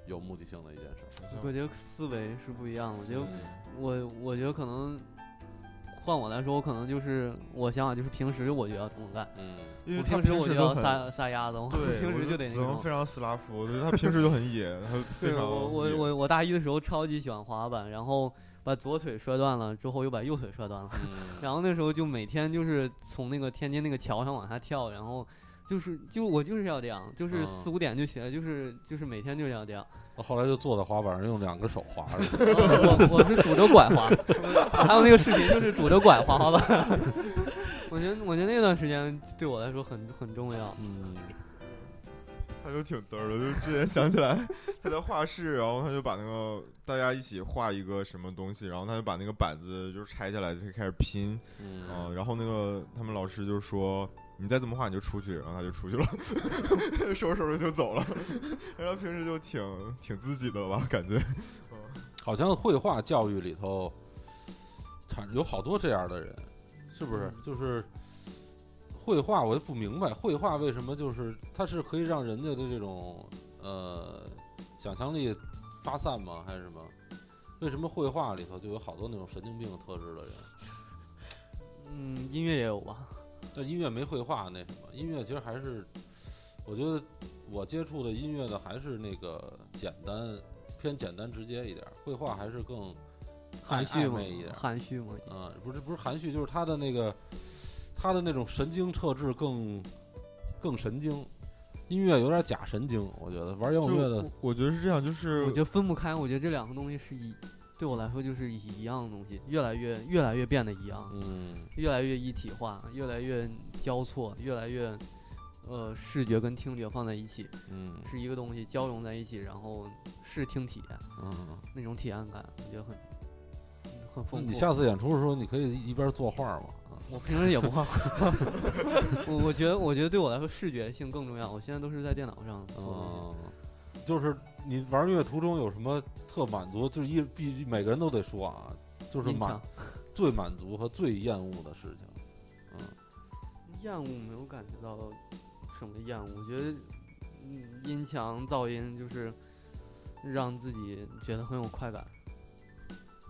有目的性的一件事儿。我觉得思维是不一样的。我觉得嗯我我觉得可能换我来说，我可能就是我想法就是平时我就要这么干，嗯因为我 平时我就要撒撒丫子，我对，平时就得那种非。常斯拉夫，我觉得他平时就很野，他非常对我我我我大一的时候超级喜欢滑板，然后把左腿摔断了，之后又把右腿摔断了，嗯 然后那时候就每天就是从那个天津那个桥上往下跳，然后就是就我就是要这样，就是嗯四五点就起来，就是就是每天就是要这样。后来就坐在滑板上用两个手滑着。我我是拄着拐滑，还有那个视频就是拄着拐滑滑板。我觉得我觉得那段时间对我来说很很重要。嗯他就挺嘚儿的，就之前想起来他在画室，然后他就把那个大家一起画一个什么东西，然后他就把那个板子就拆下来就开始拼啊、嗯然后那个他们老师就说你再这么画你就出去，然后他就出去了，收拾收拾就走了。然后平时就挺挺自己的吧，感觉。好像绘画教育里头产有好多这样的人，是不是？就是绘画，我就不明白，绘画为什么就是它是可以让人家的这种呃想象力发散吗？还是什么？为什么绘画里头就有好多那种神经病特质的人？嗯，音乐也有吧？这音乐没绘画那什么，音乐其实还是，我觉得我接触的音乐的还是那个简单偏简单直接一点，绘画还是更含蓄嘛一点，含蓄嘛。啊，不是不是含蓄，就是他的那个他的那种神经特质更更神经，音乐有点假神经，我觉得玩摇滚乐的我我觉得是这样，就是我觉得分不开，我觉得这两个东西是一，对我来说就是一样的东西，越来越越来越变得一样，嗯越来越一体化，越来越交错，越来越呃视觉跟听觉放在一起嗯是一个东西交融在一起，然后视听体验嗯。那种体验感，我觉得很很丰富。你下次演出的时候，你可以一边作画嘛。啊 我平时也不画画，我我觉得我觉得对我来说视觉性更重要。我现在都是在电脑上做的。嗯，就是你玩乐途中有什么特满足？就是一必须每个人都得说啊，就是满最满足和最厌恶的事情。嗯厌恶没有感觉到什么厌恶，我觉得，嗯，音墙噪音就是让自己觉得很有快感，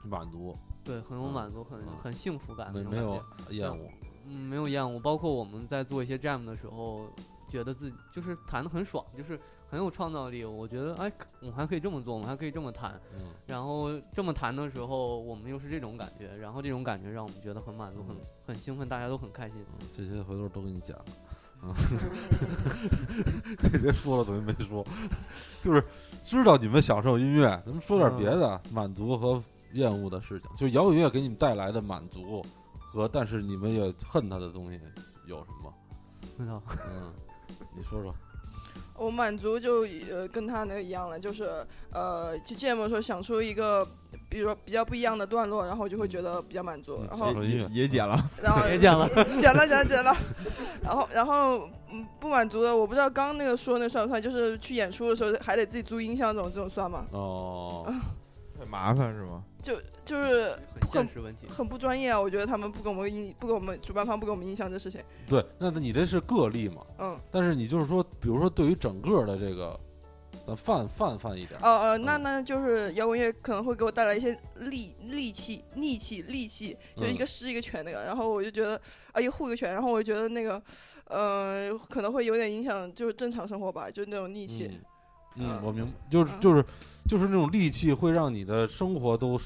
满足，对，很有嗯满足，很嗯很幸福感没没有。厌恶。嗯，没有厌恶，包括我们在做一些 jam 的时候，觉得自己就是弹的很爽，就是很有创造力。我觉得，哎，我们还可以这么做，我们还可以这么弹。嗯然后这么弹的时候，我们又是这种感觉，然后这种感觉让我们觉得很满足，很嗯很兴奋，大家都很开心。嗯，这些回头都给你讲。嗯，这些说了等于没说，就是知道你们享受音乐，咱们说点别的，满足和厌恶的事情，就是摇滚乐给你们带来的满足和，但是你们也恨它的东西有什么？知道？嗯，你说说。我满足就呃跟他那个一样了，就是呃去 jam 的时候想出一个，比如说比较不一样的段落，然后我就会觉得比较满足，嗯然后说说音乐也也剪了，然后 也剪了，剪了剪了剪了，然后然后嗯不满足的，我不知道刚刚那个说那算不算，就是去演出的时候还得自己租音箱这种这种算吗？哦，很麻烦是吗？就就是很现实问题。很不专业啊，我觉得他们不给我们印不给我们主办方不给我们印象这事情，对，那你这是个例嘛？嗯但是你就是说，比如说对于整个的这个，咱泛泛泛一点，哦呃那嗯那就是摇滚乐可能会给我带来一些戾戾气戾气戾气，就一嗯个施一个拳那个，然后我就觉得啊一个护一个拳，然后我就觉得那个呃可能会有点影响就是正常生活吧，就那种戾气。嗯，嗯嗯，我明白，就是嗯就是就是那种戾气会让你的生活都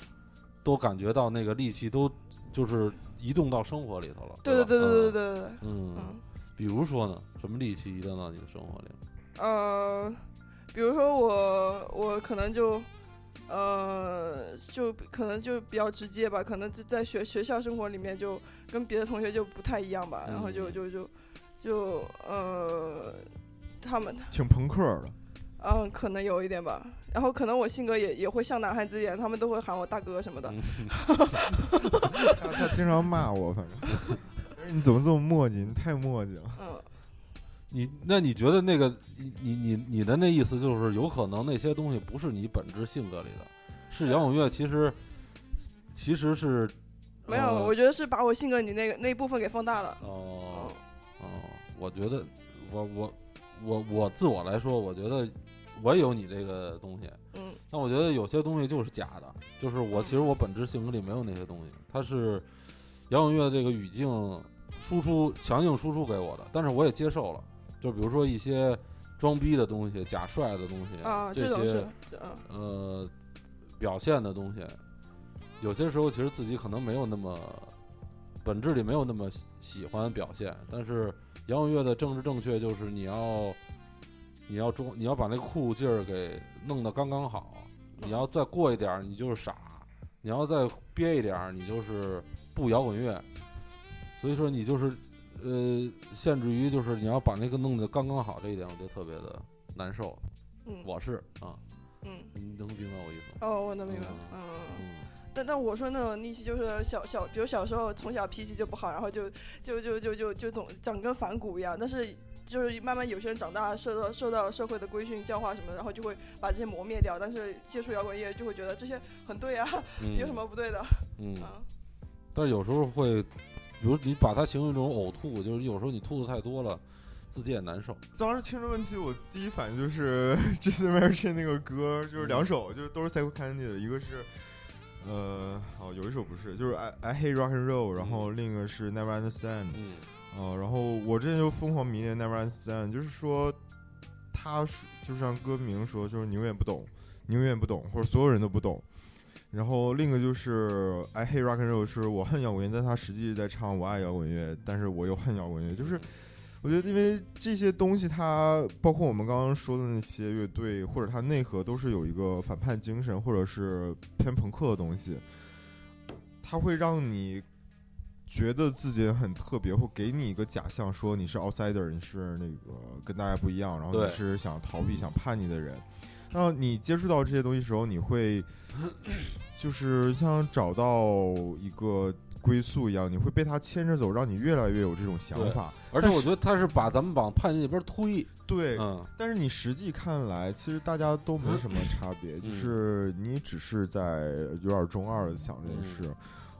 都感觉到那个戾气都就是移动到生活里头了。对对对对对对嗯对对，嗯，嗯比如说呢，什么戾气移动到你的生活里？呃，比如说我我可能就，呃，就可能就比较直接吧，可能就在学学校生活里面就跟别的同学就不太一样吧，然后就嗯就就就呃，他们挺朋克的。嗯可能有一点吧，然后可能我性格也也会像男孩子一样，他们都会喊我大哥什么的，嗯 他他经常骂我，反正。哎你怎么这么磨叽？你太磨叽了。嗯 你那你觉得那个你你你你的那意思就是有可能那些东西不是你本质性格里的，是杨永乐其实其实是没有，呃我觉得是把我性格里那个那一部分给放大了，哦嗯哦，我觉得我我我我自我来说，我觉得我也有你这个东西，嗯。但我觉得有些东西就是假的，就是我其实我本质性格里没有那些东西，它是摇滚乐这个语境输出强硬输出给我的，但是我也接受了，就比如说一些装逼的东西、假帅的东西啊，这些呃表现的东西，有些时候其实自己可能没有那么本质里没有那么喜喜欢表现，但是摇滚乐的政治正确就是你要你要中你要把那酷劲儿给弄得刚刚好，你要再过一点儿你就是傻，你要再憋一点儿你就是不摇滚乐，所以说你就是呃限制于就是你要把那个弄得刚刚好这一点，我觉得特别的难受，嗯我是啊。嗯你能明白我意思吗？哦，我能明白，嗯嗯。嗯，但但我说那种逆袭就是小小，比如小时候从小脾气就不好，然后就就就就就就总长跟反骨一样。但是就是慢慢有些人长大，受到受到了社会的规训教化什么的，然后就会把这些磨灭掉。但是接触摇滚乐就会觉得这些很对啊，嗯 有什么不对的？嗯，啊，但是有时候会，比如你把它形容一种呕吐，就是有时候你吐的太多了，自己也难受。当时听这问题，我第一反应就是 Jason m a r c h i n 那个歌，就是两首，就是都是 Psycho Candy 的，一个是。呃，哦，有一首不是，就是 I I Hate Rock and Roll，然后另一个是 Never Understand，嗯啊、然后我之前就疯狂迷恋 Never Understand，就是说，他就像歌名说，就是你永远不懂，你永远不懂，或者所有人都不懂。然后另一个就是 I hate rock and roll，是我恨摇滚乐，但他实际在唱我爱摇滚乐，但是我又恨摇滚乐，就是我觉得因为这些东西它，包括我们刚刚说的那些乐队，或者它内核都是有一个反叛精神，或者是偏朋克的东西，它会让你觉得自己很特别，或给你一个假象，说你是 outsider，你是那个跟大家不一样，然后你是想逃避、想叛逆的人。那你接触到这些东西的时候，你会 就是像找到一个归宿一样，你会被他牵着走，让你越来越有这种想法。而且我觉得他是把咱们往叛逆那边推。对，嗯但是你实际看来，其实大家都没什么差别，就是你只是在有点中二的想这件事。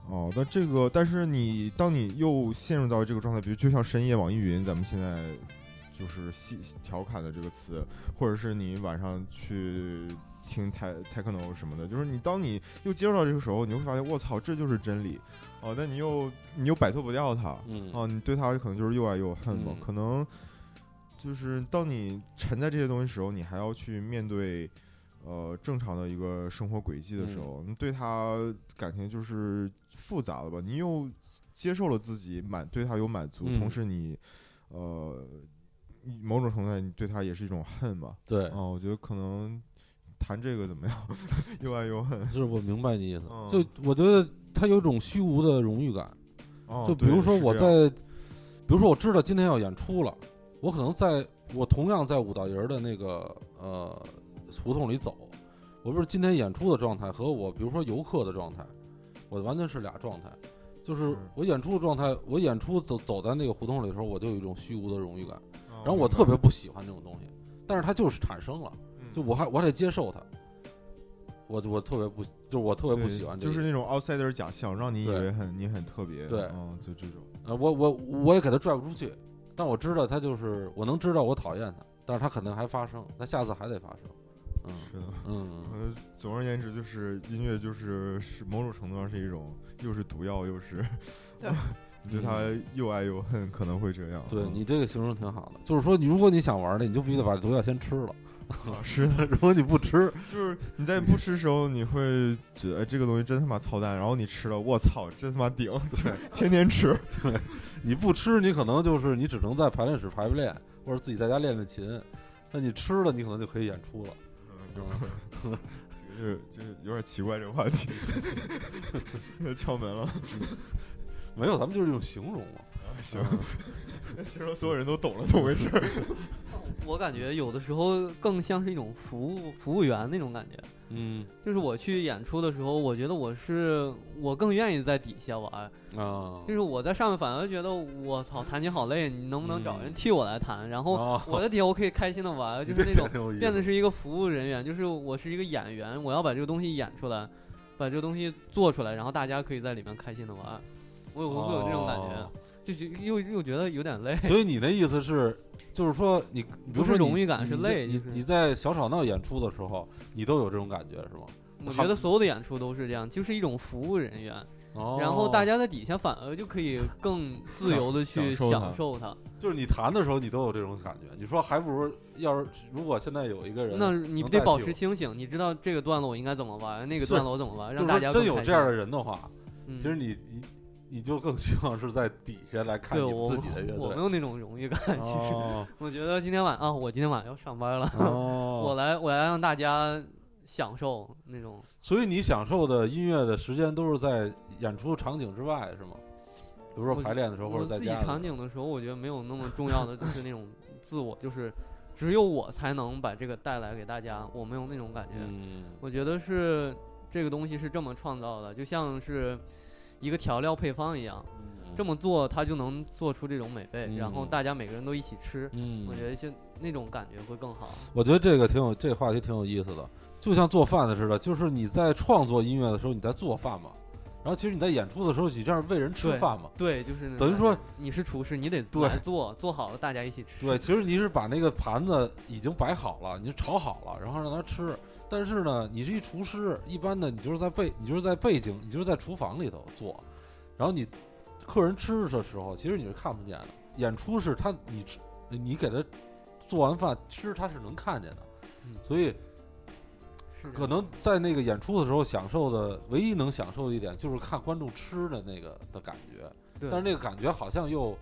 哦，那这个，但是你当你又陷入到这个状态，比如就像深夜网易云，咱们现在就是戏调侃的这个词，或者是你晚上去听泰 techno 什么的，就是你当你又接触到这个时候，你会发现，我操，这就是真理。哦，但你又你又摆脱不掉它。嗯哦，你对它可能就是又爱又恨吧，嗯可能就是当你沉在这些东西时候，你还要去面对呃正常的一个生活轨迹的时候，你对它感情就是复杂了吧？你又接受了自己满对他有满足，嗯同时你呃某种程度上你对他也是一种恨吧。对，哦，我觉得可能谈这个怎么样？又爱又恨。就是我明白你意思。嗯就我觉得他有一种虚无的荣誉感。哦，就比如对说我这样在，比如说我知道今天要演出了，我可能在我同样在五道营儿的那个呃胡同里走，我不是今天演出的状态和我比如说游客的状态，我完全是俩状态。就是是我演出的状态，我演出走走在那个胡同里的时候，我就有一种虚无的荣誉感，哦然后我特别不喜欢这种东西，但是它就是产生了，嗯就我还我还得接受它，我我特别不，就是我特别不喜欢这个，就是那种 outsider 假象，让你以为很你很特别，对嗯，就这种，呃，我我我也给他拽不出去，但我知道他就是我能知道我讨厌他，但是他肯定还发生，他下次还得发生。嗯是的。嗯，呃，总而言之，就是音乐就是是某种程度上是一种，又是毒药，又是对 你对它又爱又恨，可能会这样。嗯对你这个形容挺好的，就是说你如果你想玩的，你就必须得把毒药先吃了，啊是的，如果你不吃，就是你在不吃的时候，你会觉得哎这个东西真他妈操蛋，然后你吃了，我操，真他妈顶，对，天天吃。对你不吃，你可能就是你只能在排练室排排练，或者自己在家练练琴。那你吃了，你可能就可以演出了。嗯，这个这个有点奇怪，这个话题，敲门了。没有，咱们就是用形容嘛。行，形容所有人都懂了怎么回事。我感觉有的时候更像是一种服务服务员那种感觉。嗯。就是我去演出的时候，我觉得我是我更愿意在底下玩，啊，就是我在上面反而觉得我操弹琴好累，你能不能找人嗯。替我来弹？然后哦我在底下我可以开心的玩，就是那种变得是一个服务人员，就是我是一个演员，我要把这个东西演出来，把这个东西做出来，然后大家可以在里面开心的玩。我有会有这种感觉，哦就就又又觉得有点累。所以你的意思是，就是说你，比如不是说荣誉感是累你你在小吵闹演出的时候，你都有这种感觉是吗？我觉得所有的演出都是这样，就是一种服务人员，哦，然后大家在底下反而就可以更自由的去享受它。就是你弹的时候，你都有这种感觉。你说还不如要是如果现在有一个人，那你得保持清醒，你知道这个段落我应该怎么玩，那个段落我怎么玩，让大家说真有这样的人的话，嗯其实你你你就更希望是在底下来看你们对我自己的乐队。我没有那种荣誉感，其实哦我觉得今天晚啊，我今天晚上要上班了，哦，我来我来让大家享受那种。所以你享受的音乐的时间都是在演出场景之外，是吗？比如说排练的时候，或者我自己场景的时候，我觉得没有那么重要的，就是那种 自我，就是只有我才能把这个带来给大家，我没有那种感觉。嗯我觉得是这个东西是这么创造的，就像是一个调料配方一样，这么么做它就能做出这种美味，然后嗯大家每个人都一起吃，嗯，我觉得就那种感觉会更好。我觉得这个挺有，这个话题挺有意思的，就像做饭的似的，就是你在创作音乐的时候，你在做饭嘛，然后其实你在演出的时候，你这样喂人吃饭嘛。对，就是等于说你是厨师，你得对来做，做好了大家一起吃。对，其实你是把那个盘子已经摆好了，你就炒好了，然后让他吃。但是呢，你是一厨师，一般的你就是在背，你就是在背景，你就是在厨房里头做，然后你客人吃的时候，其实你是看不见的。演出是他你吃，你给他做完饭吃，他是能看见的。嗯所以是可能在那个演出的时候，享受的唯一能享受的一点就是看观众吃的那个的感觉，但是那个感觉好像又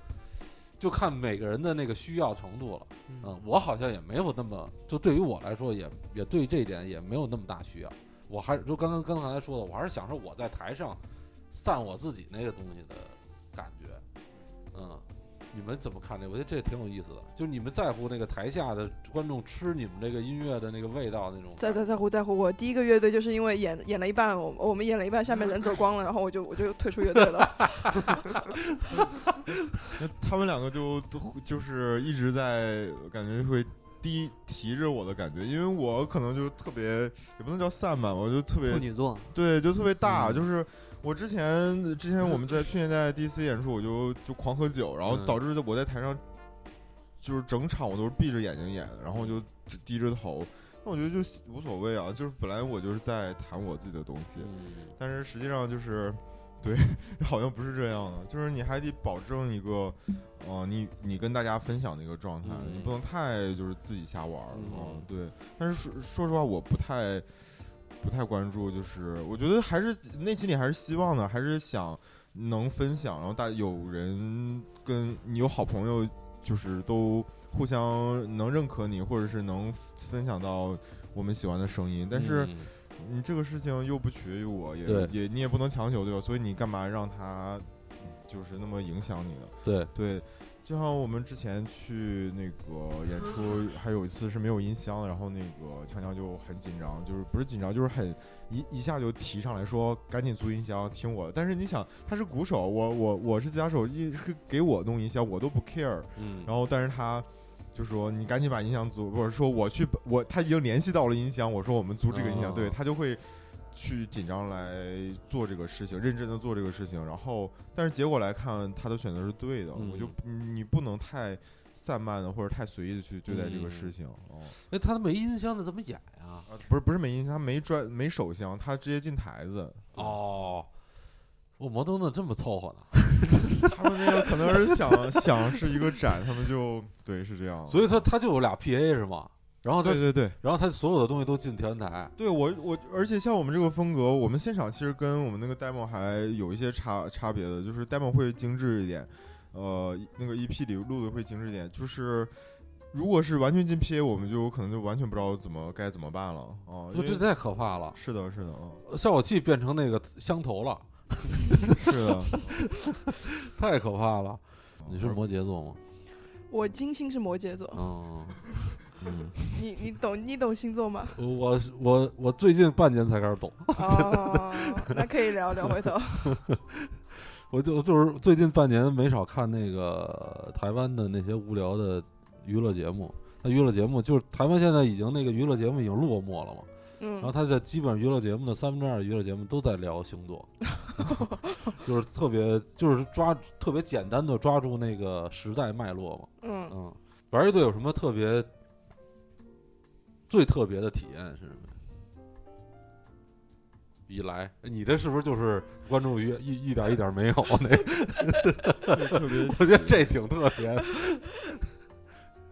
就看每个人的那个需要程度了。嗯嗯，我好像也没有那么，就对于我来说也也对这一点也没有那么大需要。我还就刚刚刚才说的，我还是享受我在台上散我自己那个东西的感觉。嗯，你们怎么看这个？我觉得这挺有意思的，就是你们在乎那个台下的观众吃你们这个音乐的那个味道那种。在在在乎在乎。我第一个乐队就是因为演演了一半，我我们演了一半，下面人走光了，然后我就我就退出乐队了。那他们两个就都就是一直在感觉会低提着我的感觉，因为我可能就特别也不能叫散漫，我就特别处女座，对，就特别大，嗯就是我之前之前我们在去年在 DC 演出，我就就狂喝酒，然后嗯导致我在台上就是整场我都是闭着眼睛演，然后就低着头。那我觉得就无所谓啊，就是本来我就是在谈我自己的东西，嗯但是实际上就是，对，好像不是这样的，就是你还得保证一个，呃，你你跟大家分享的一个状态，嗯你不能太就是自己瞎玩儿，嗯嗯，对。但是说说实话，我不太不太关注，就是我觉得还是内心里还是希望的，还是想能分享，然后大有人跟你有好朋友，就是都互相能认可你，或者是能分享到我们喜欢的声音，但是。嗯你这个事情又不取决于我，也也你也不能强求，对吧？所以你干嘛让他就是那么影响你呢？对，对，就像我们之前去那个演出，还有一次是没有音箱，然后那个强强就很紧张，就是不是紧张，就是很一一下就提上来说赶紧租音箱听我的。但是你想，他是鼓手，我我我是吉他手，一是给我弄音箱，我都不 care。嗯，然后但是他就说你赶紧把音箱租，或者说我去我他已经联系到了音箱，我说我们租这个音箱，哦对他就会去紧张来做这个事情，认真的做这个事情。然后但是结果来看，他的选择是对的，嗯我就你不能太散漫的或者太随意的去对待这个嗯事情。哦，哎，他没音箱的怎么演呀？啊不是不是没音箱，他没专没手箱，他直接进台子。哦，我摩登的这么凑合呢，他们那个可能是想想是一个展，他们就对是这样。所以他他就有俩 PA 是吗？然后他对对对然后他所有的东西都进调音台，对，我我而且像我们这个风格，我们现场其实跟我们那个 demo 还有一些差差别的，就是 demo 会精致一点，呃，那个 EP 里录的会精致一点，就是。如果是完全进 PA，我们就可能就完全不知道怎么该怎么办了啊！因为就这太可怕了。是的，是的啊，效果器变成那个香头了，是的。太可怕了。你是摩羯座吗？我金星是摩羯座，嗯嗯，你你懂你懂星座吗？我我我最近半年才开始懂，哦，那可以聊聊回头。我就就是最近半年没少看那个台湾的那些无聊的娱乐节目。那娱乐节目就是台湾现在已经那个娱乐节目已经落寞了嘛，然后嗯，他的基本上娱乐节目的三分之二娱乐节目都在聊星座，就是特别就是抓特别简单的抓住那个时代脉络嘛。嗯，嗯，玩乐队有什么特别最特别的体验是什么？以来，你这是不是就是关注于一一点一点没有那？我觉得这挺特别的。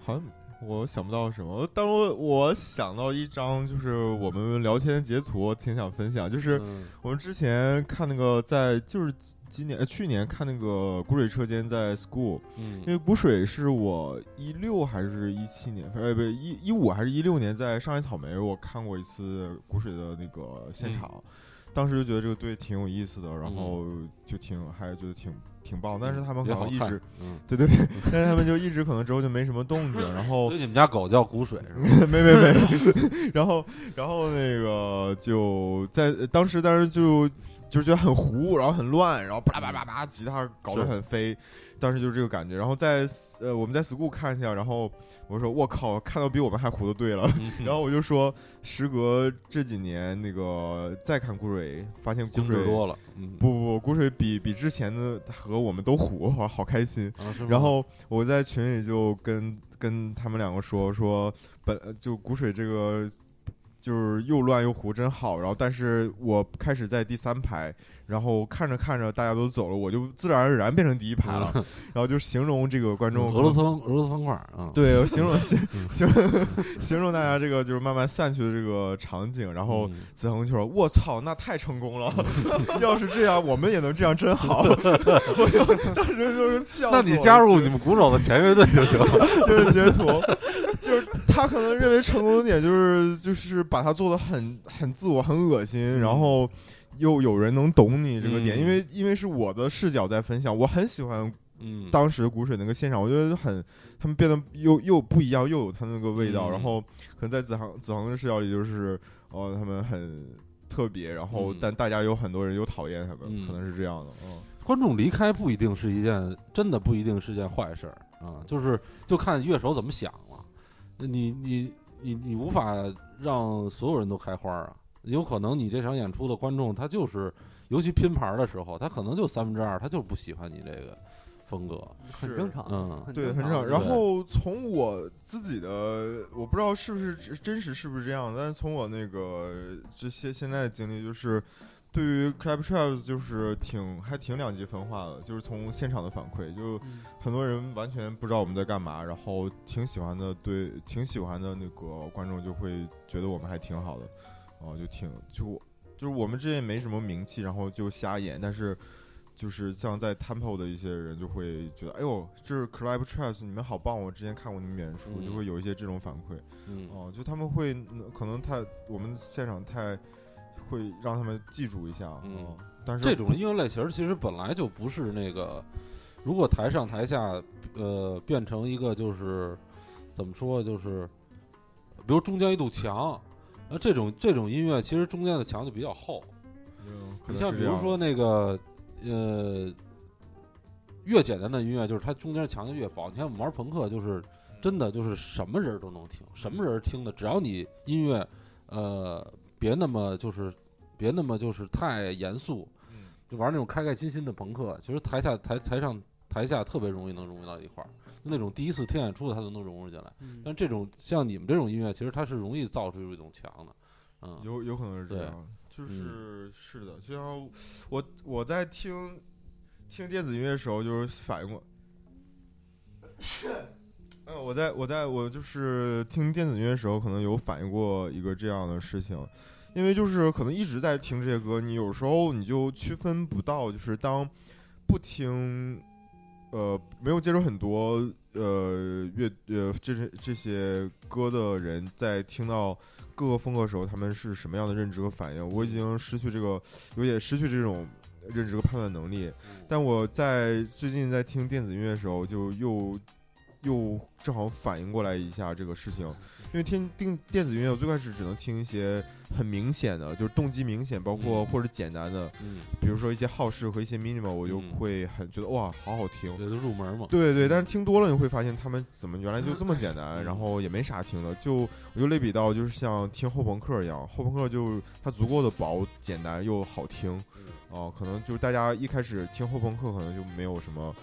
好像我想不到什么，但我我想到一张，就是我们聊天截图，挺想分享，就是嗯我们之前看那个在就是今年呃去年看那个古水车间在 School，因嗯为古水是我一六还是一七年，呃不一一五还是一六年在上海草莓我看过一次古水的那个现场，当时就觉得这个队挺有意思的，然后就挺还觉得挺挺棒，但是他们也好看好像一直，嗯，对 对对，但是他们就一直可能之后就没什么动静，然后所以你们家狗叫古水是吗？没没没，然后然后那个就在当时，但是就就是觉得很糊，然后很乱，然后叭叭叭叭，吉他搞得很飞，当时就是这个感觉。然后在呃我们在 school 看一下，然后我说我靠，看到比我们还糊的队了。嗯然后我就说，时隔这几年，那个再看古水，发现古水多了。嗯，不不不，古水比比之前的和我们都糊，好好开心。啊然后我在群里就跟跟他们两个说说，本就古水这个就是又乱又糊，真好。然后，但是我开始在第三排，然后看着看着大家都走了，我就自然而然变成第一排了。然后就形容这个观众俄罗斯方俄罗斯方块儿啊，对，形容 形嗯形容形容大家这个就是慢慢散去的这个场景，然后嗯子恒就说：“我操，那太成功了！要是这样，我们也能这样，真好。”我就当时就笑死我了。那你加入你们鼓手的前乐队就行了。就是截图，就是他可能认为成功的点就是就是把它做的很很自我、很恶心，嗯然后又有人能懂你这个点，嗯因为因为是我的视角在分享，我很喜欢嗯，当时古水那个现场，我觉得很他们变得又又不一样，又有他那个味道，嗯。然后可能在子航子航的视角里就是哦他们很特别，然后、嗯。但大家有很多人又讨厌他们，嗯可能是这样的，嗯。观众离开不一定是一件，真的不一定是件坏事儿啊，就是就看乐手怎么想了。你你你你无法让所有人都开花儿啊，有可能你这场演出的观众他就是，尤其拼盘儿的时候，他可能就三分之二，他就是不喜欢你这个风格。是很正常，嗯对，很正常。然后从我自己的，我不知道是不是真真实是不是这样，但是从我那个这些现在的经历，就是对于 Club Traps 就是挺还挺两极分化的，就是从现场的反馈，就嗯很多人完全不知道我们在干嘛，然后挺喜欢的，对，挺喜欢的那个观众就会觉得我们还挺好的，哦、就挺就就是我们之前没什么名气，然后就瞎演，但是就是像在 Temple 的一些人就会觉得，哎呦，这是 Club Traps，你们好棒！我之前看过你们演出，嗯就会有一些这种反馈。嗯哦、就他们会嗯可能太我们现场太会让他们记住一下。嗯哦但是这种音乐类型其实本来就不是那个，如果台上台下呃变成一个就是怎么说就是，比如中间一堵墙，那这种这种音乐其实中间的墙就比较厚。你像比如说那个呃，越简单的音乐，就是它中间墙就越薄。你看我们玩朋克，就是真的就是什么人都能听，什么人听的，只要你音乐呃别那么就是别那么就是太严肃，嗯就玩那种开开心心的朋克，其实台下台台上台下特别容易能融入到一块儿。那种第一次听演出的，他都能融入进来。嗯但这种像你们这种音乐，其实它是容易造出一种墙的。嗯，有有可能是这样，就是、是的，就像我我在听听电子音乐的时候，就是反应过，嗯，我在我在我就是听电子音乐的时候，可能有反映过一个这样的事情，因为就是可能一直在听这些歌，你有时候你就区分不到，就是当不听，呃，没有接触很多呃乐呃这些这些歌的人，在听到各个风格的时候，他们是什么样的认知和反应？我已经失去这个，有点失去这种认知和判断能力。但我在最近在听电子音乐的时候，就又又正好反应过来一下这个事情，因为听电电子音乐，我最开始只能听一些很明显的，就是动机明显，包括嗯或者简单的，嗯，比如说一些浩式和一些 minimal，我就嗯会很觉得哇，好好听。这都入门嘛。对对，但是听多了你会发现他们怎么原来就这么简单，嗯然后也没啥听的。就我就类比到就是像听后朋克一样，后朋克就它足够的薄、简单又好听。嗯哦，可能就是大家一开始听后朋克可能就没有什么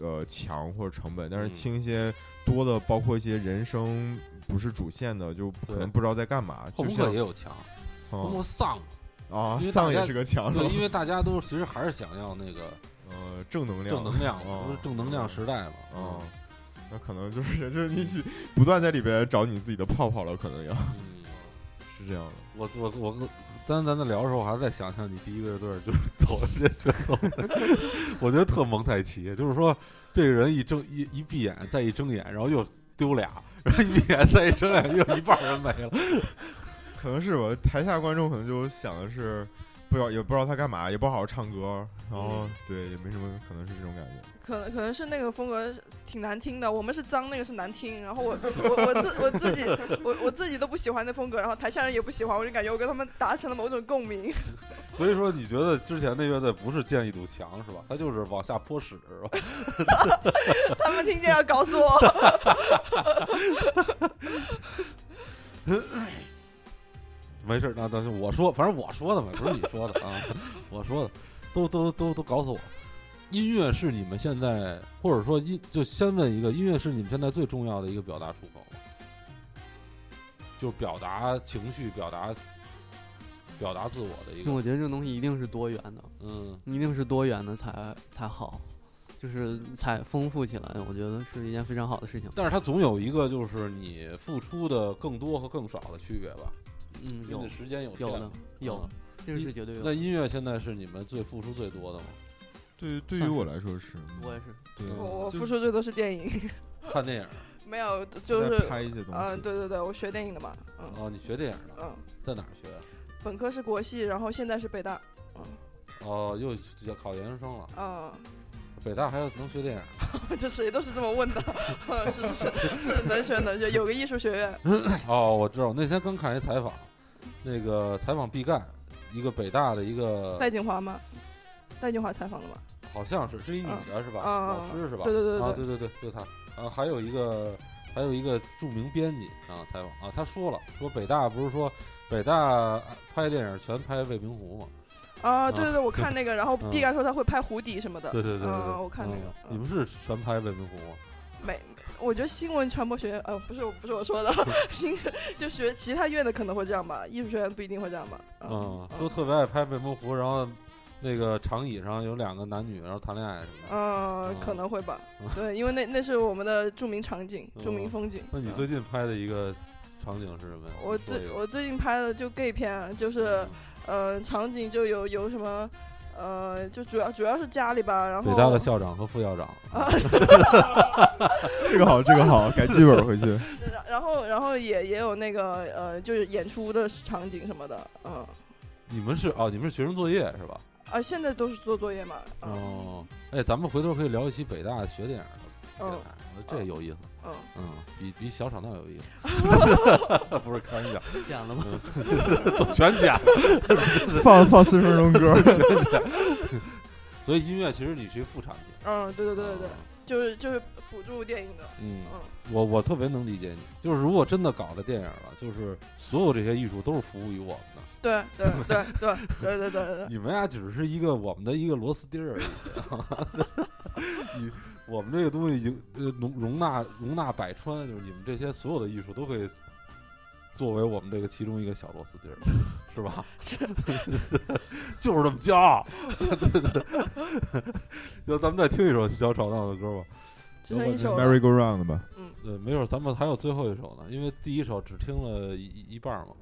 呃强或者成本，但是嗯听一些多的，包括一些人声不是主线的，就可能不知道在干嘛。后朋就克也有强，后朋克啊丧，啊，丧也是个强，对，因为大家都其实还是想要那个呃正能量，正能量不是正能量时代嘛。啊，那可能就是就是你去不断在里边找你自己的泡泡了，可能要嗯，是这样的。我我我，刚才咱在聊的时候，我还在想象你第一个乐队就是 走的这全走，我觉得特蒙太奇，就是说这个人一睁一一闭眼，再一睁眼，然后又丢俩，然后一闭眼再一睁眼，又一半人没了。可能是吧，台下观众可能就想的是，不知道也不知道他干嘛，也不好好唱歌，然后对，也没什么，可能是这种感觉。可能可能是那个风格挺难听的，我们是脏，那个是难听。然后我我我自我自己 我我自己都不喜欢那风格，然后台下人也不喜欢，我就感觉我跟他们达成了某种共鸣。所以说，你觉得之前那乐队不是建一堵墙是吧？他就是往下泼屎是吧？他们听见要搞死我。没事儿，那那就我说，反正我说的嘛，不是你说的 啊，我说的，都都都都搞死我。音乐是你们现在，或者说音，就先问一个，音乐是你们现在最重要的一个表达出口吗，就表达情绪、表达表达自我的一个，我觉得这个东西一定是多元的，嗯一定是多元的才才好，就是才丰富起来。我觉得是一件非常好的事情。但是它总有一个就是你付出的更多和更少的区别吧，嗯，有因为时间有限有这个是绝对有那。音乐现在是你们最付出最多的吗？对，对于我来说是，我也是，对，我我付出最多是电影，看电影没有就是在拍一些东西。嗯，对对对，我学电影的嘛，嗯哦，你学电影的，嗯，在哪儿学啊？本科是国系，然后现在是北大，嗯哦，又要考研究生了。嗯，北大还有能学电影？这谁都是这么问的，是是是是能学能学，有个艺术学院，哦，我知道，那天刚看一采访，那个采访毕赣，一个北大的一个，戴锦华吗？戴锦华采访的吗？好像是是一女的是吧？嗯老师是吧？对对对啊，对对对对，就她。啊，还有一个还有一个著名编辑啊，采访啊，他说了，说北大不是说北大拍电影全拍未名湖吗？啊，对对对，我看那个，然后 嗯毕赣说他会拍湖底什么的，对对对对对，嗯，我看那个你们是全拍未名湖吗？没，我觉得新闻传播学院，呃，不是不是我说的，新就学其他院的可能会这样吧，艺术学院不一定会这样吧，嗯，都特别爱拍未名湖，然后那个长椅上有两个男女，然后谈恋爱什么的。嗯，嗯可能会吧嗯，对，因为那那是我们的著名场景、著名嗯风景。那你嗯最近拍的一个场景是什么呀？我最我最近拍的就 gay 片啊，就是呃场景就有有什么。呃，就主要主要是家里吧，然后北大的校长和副校长，这个好，这个好，改剧本回去。然然后然后也也有那个呃，就是演出的场景什么的，嗯，你们是哦，你们是学生作业是吧？啊，现在都是做作业嘛，嗯哦，哎，咱们回头可以聊一期北大学电影的嗯台，我觉得这有意思，嗯，嗯，比比小吵闹有意思，不是开玩笑，剪了吗？都全剪了。放放四十分钟歌，所以音乐其实你是一个副产品，嗯，对对对对对啊，就是就是辅助电影的，嗯，嗯，我我特别能理解你，就是如果真的搞了电影了，就是所有这些艺术都是服务于我对对对对对对对对，你们俩只是一个我们的一个螺丝钉儿而已。你我们这个东西已经呃容容纳容纳百川，就是你们这些所有的艺术都可以作为我们这个其中一个小螺丝钉儿，是吧？是，就是这么骄傲。就咱们再听一首小吵闹的歌吧。只剩一首。Merry Go Round 吧。嗯对，没准咱们还有最后一首呢，因为第一首只听了一一一半儿嘛。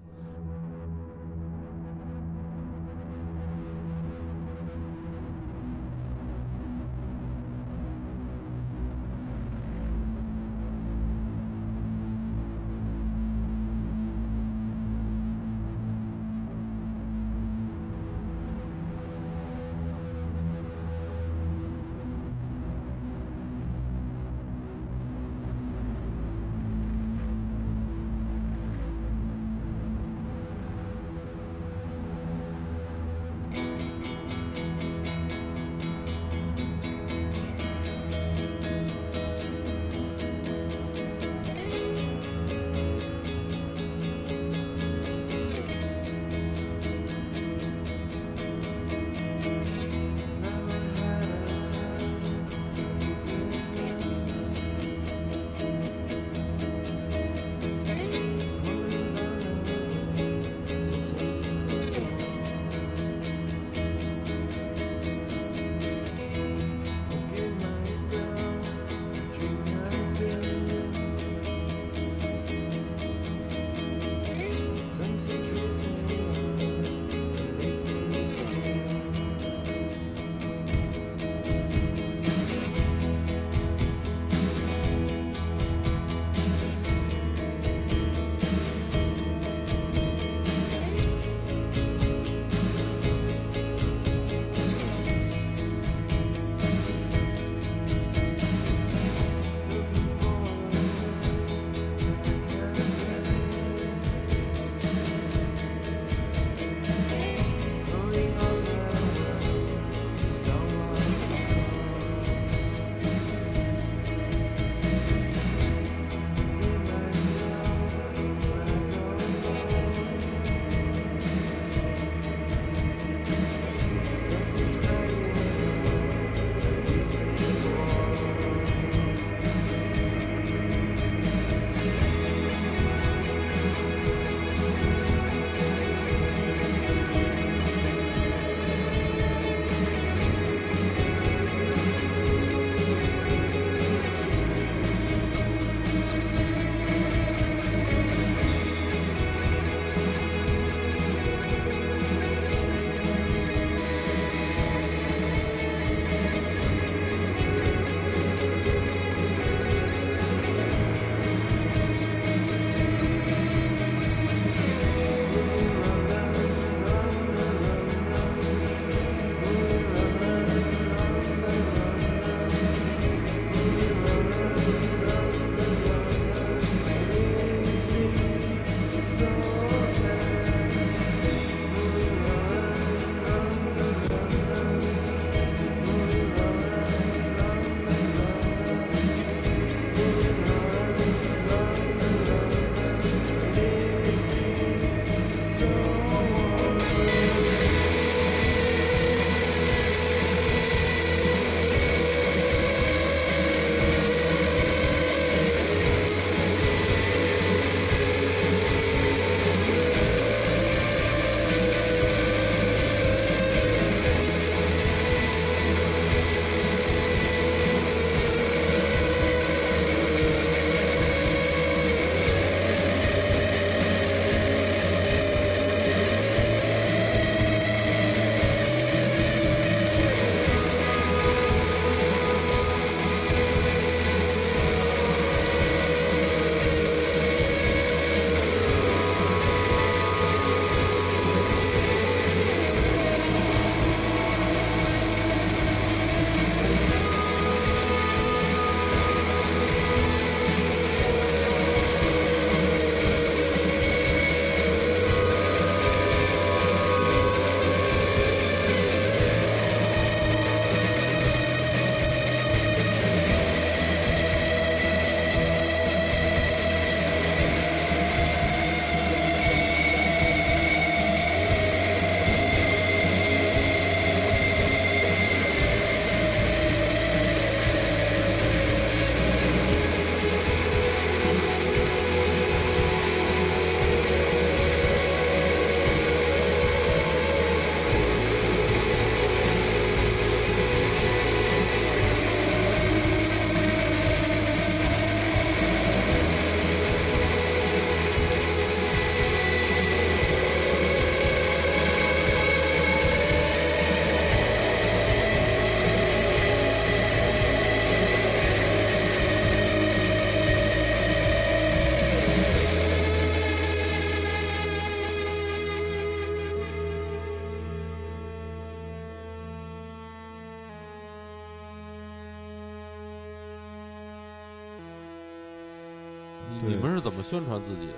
怎么宣传自己的？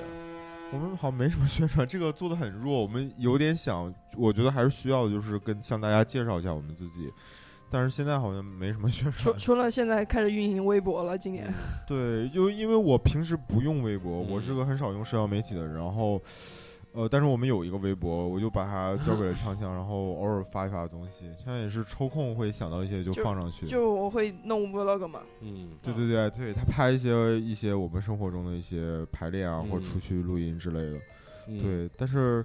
我们好像没什么宣传，这个做的很弱。我们有点想，我觉得还是需要，就是跟向大家介绍一下我们自己。但是现在好像没什么宣除传。除了现在开始运营微博了，今年对，就因为我平时不用微博，我是嗯个很少用社交媒体的人。然后，呃，但是我们有一个微博，我就把它交给了畅想，然后偶尔发一发东西。现在也是抽空会想到一些就就放上去。就我会弄 vlog 嘛，嗯，对对对对，他拍一些一些我们生活中的一些排练啊，或出去录音之类的。嗯，对，但是，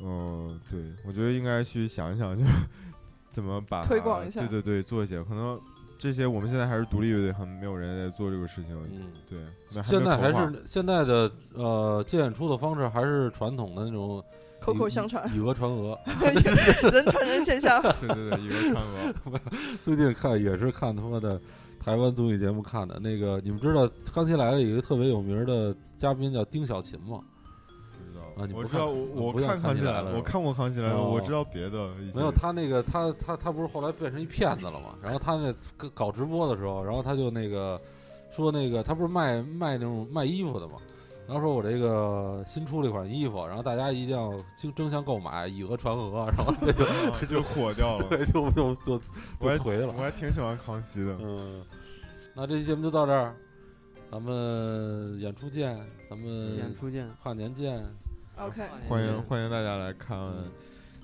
嗯、对，我觉得应该去想一想，就 怎么把它推广一下对对对，做一些。可能这些我们现在还是独立乐队，很没有人在做这个事情。嗯，对，那现在还是现在的呃接演出的方式还是传统的那种口口相传，以讹传讹。人传人现象。对对对，以讹传讹。最近看也是看他妈的台湾综艺节目看的。那个你们知道《康熙来了》有一个特别有名的嘉宾叫丁小琴吗？啊你不我知道，我我不看康熙来了，康熙来了我看过康熙来了，哦我知道别的。没有，他那个他他他不是后来变成一骗子了嘛？然后他那个搞直播的时候，然后他就那个说那个他不是卖卖那种卖衣服的嘛？然后说我这个新出了一款衣服，然后大家一定要争争相购买，以讹传讹，然后这就啊 就火掉了。对就就就就颓了我。还挺喜欢康熙的。嗯，那这期节目就到这儿，咱们演出见，咱们演出见。跨年见。OK，欢迎欢迎大家来看嗯，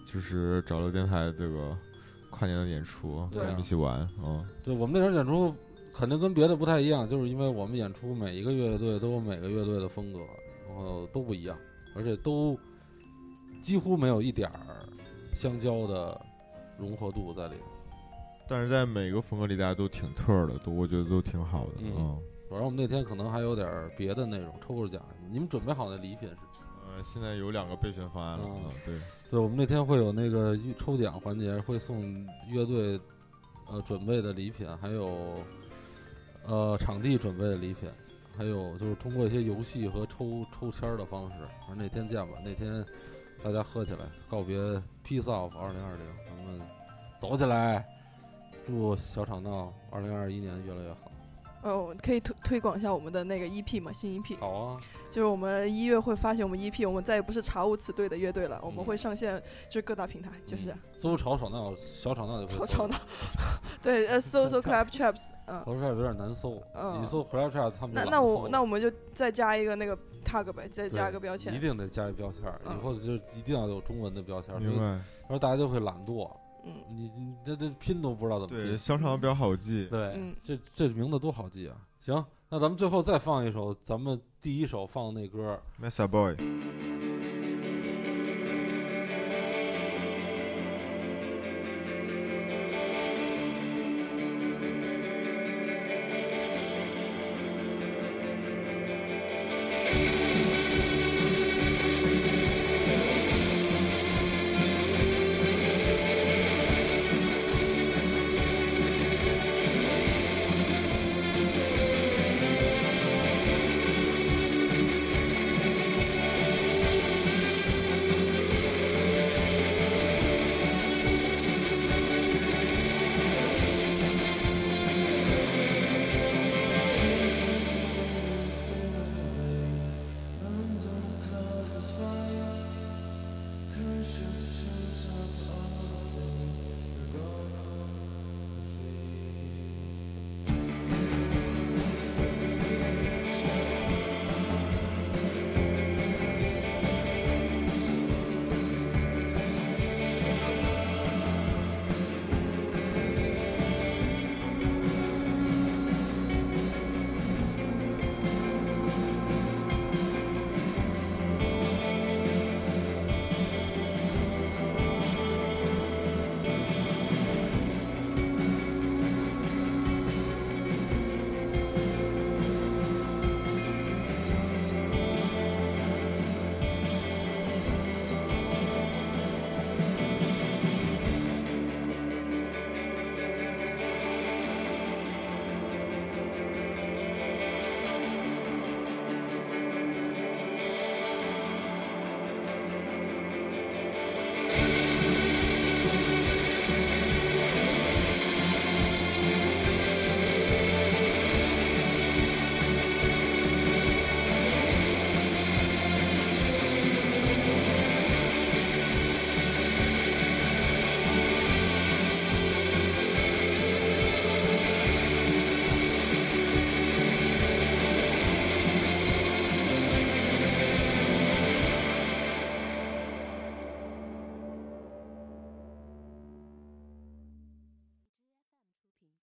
就是找乐电台这个跨年的演出，对我们一起玩。啊，对我们那场演出肯定跟别的不太一样，就是因为我们演出每一个乐队都有每个乐队的风格，然后都不一样，而且都几乎没有一点儿相交的融合度在里头。但是在每个风格里，大家都挺特的，都我觉得都挺好的。嗯嗯，反正我们那天可能还有点儿别的内容，抽个奖。你们准备好的礼品是？呃，现在有两个备选方案了。对，对，我们那天会有那个抽奖环节，会送乐队呃准备的礼品，还有呃场地准备的礼品，还有就是通过一些游戏和抽抽签儿的方式。反正那天见吧，那天大家喝起来，告别 Peace Off 二零二零，咱们走起来，祝小厂闹二零二一年越来越好。哦，可以推推广一下我们的那个 EP 嘛，新 EP，好啊，就是我们一月会发行我们 EP，我们再也不是查无此队的乐队了，我们嗯会上线就是各大平台，就是这样。搜吵吵闹小吵闹就会吵吵闹，对，呃，搜搜 Clap Traps，嗯，头是有点难搜，嗯你搜 Crash Chat 他们那那我那我们就再加一个那个 tag 呗，再加一个标签一，定得加一标签，嗯以后就一定要有中文的标签儿，明白。然后大家就会懒惰，嗯你你这这拼都不知道怎么对，拼。香肠比较好记。对，嗯，这这名字多好记啊！行，那咱们最后再放一首，咱们第一首放的那歌，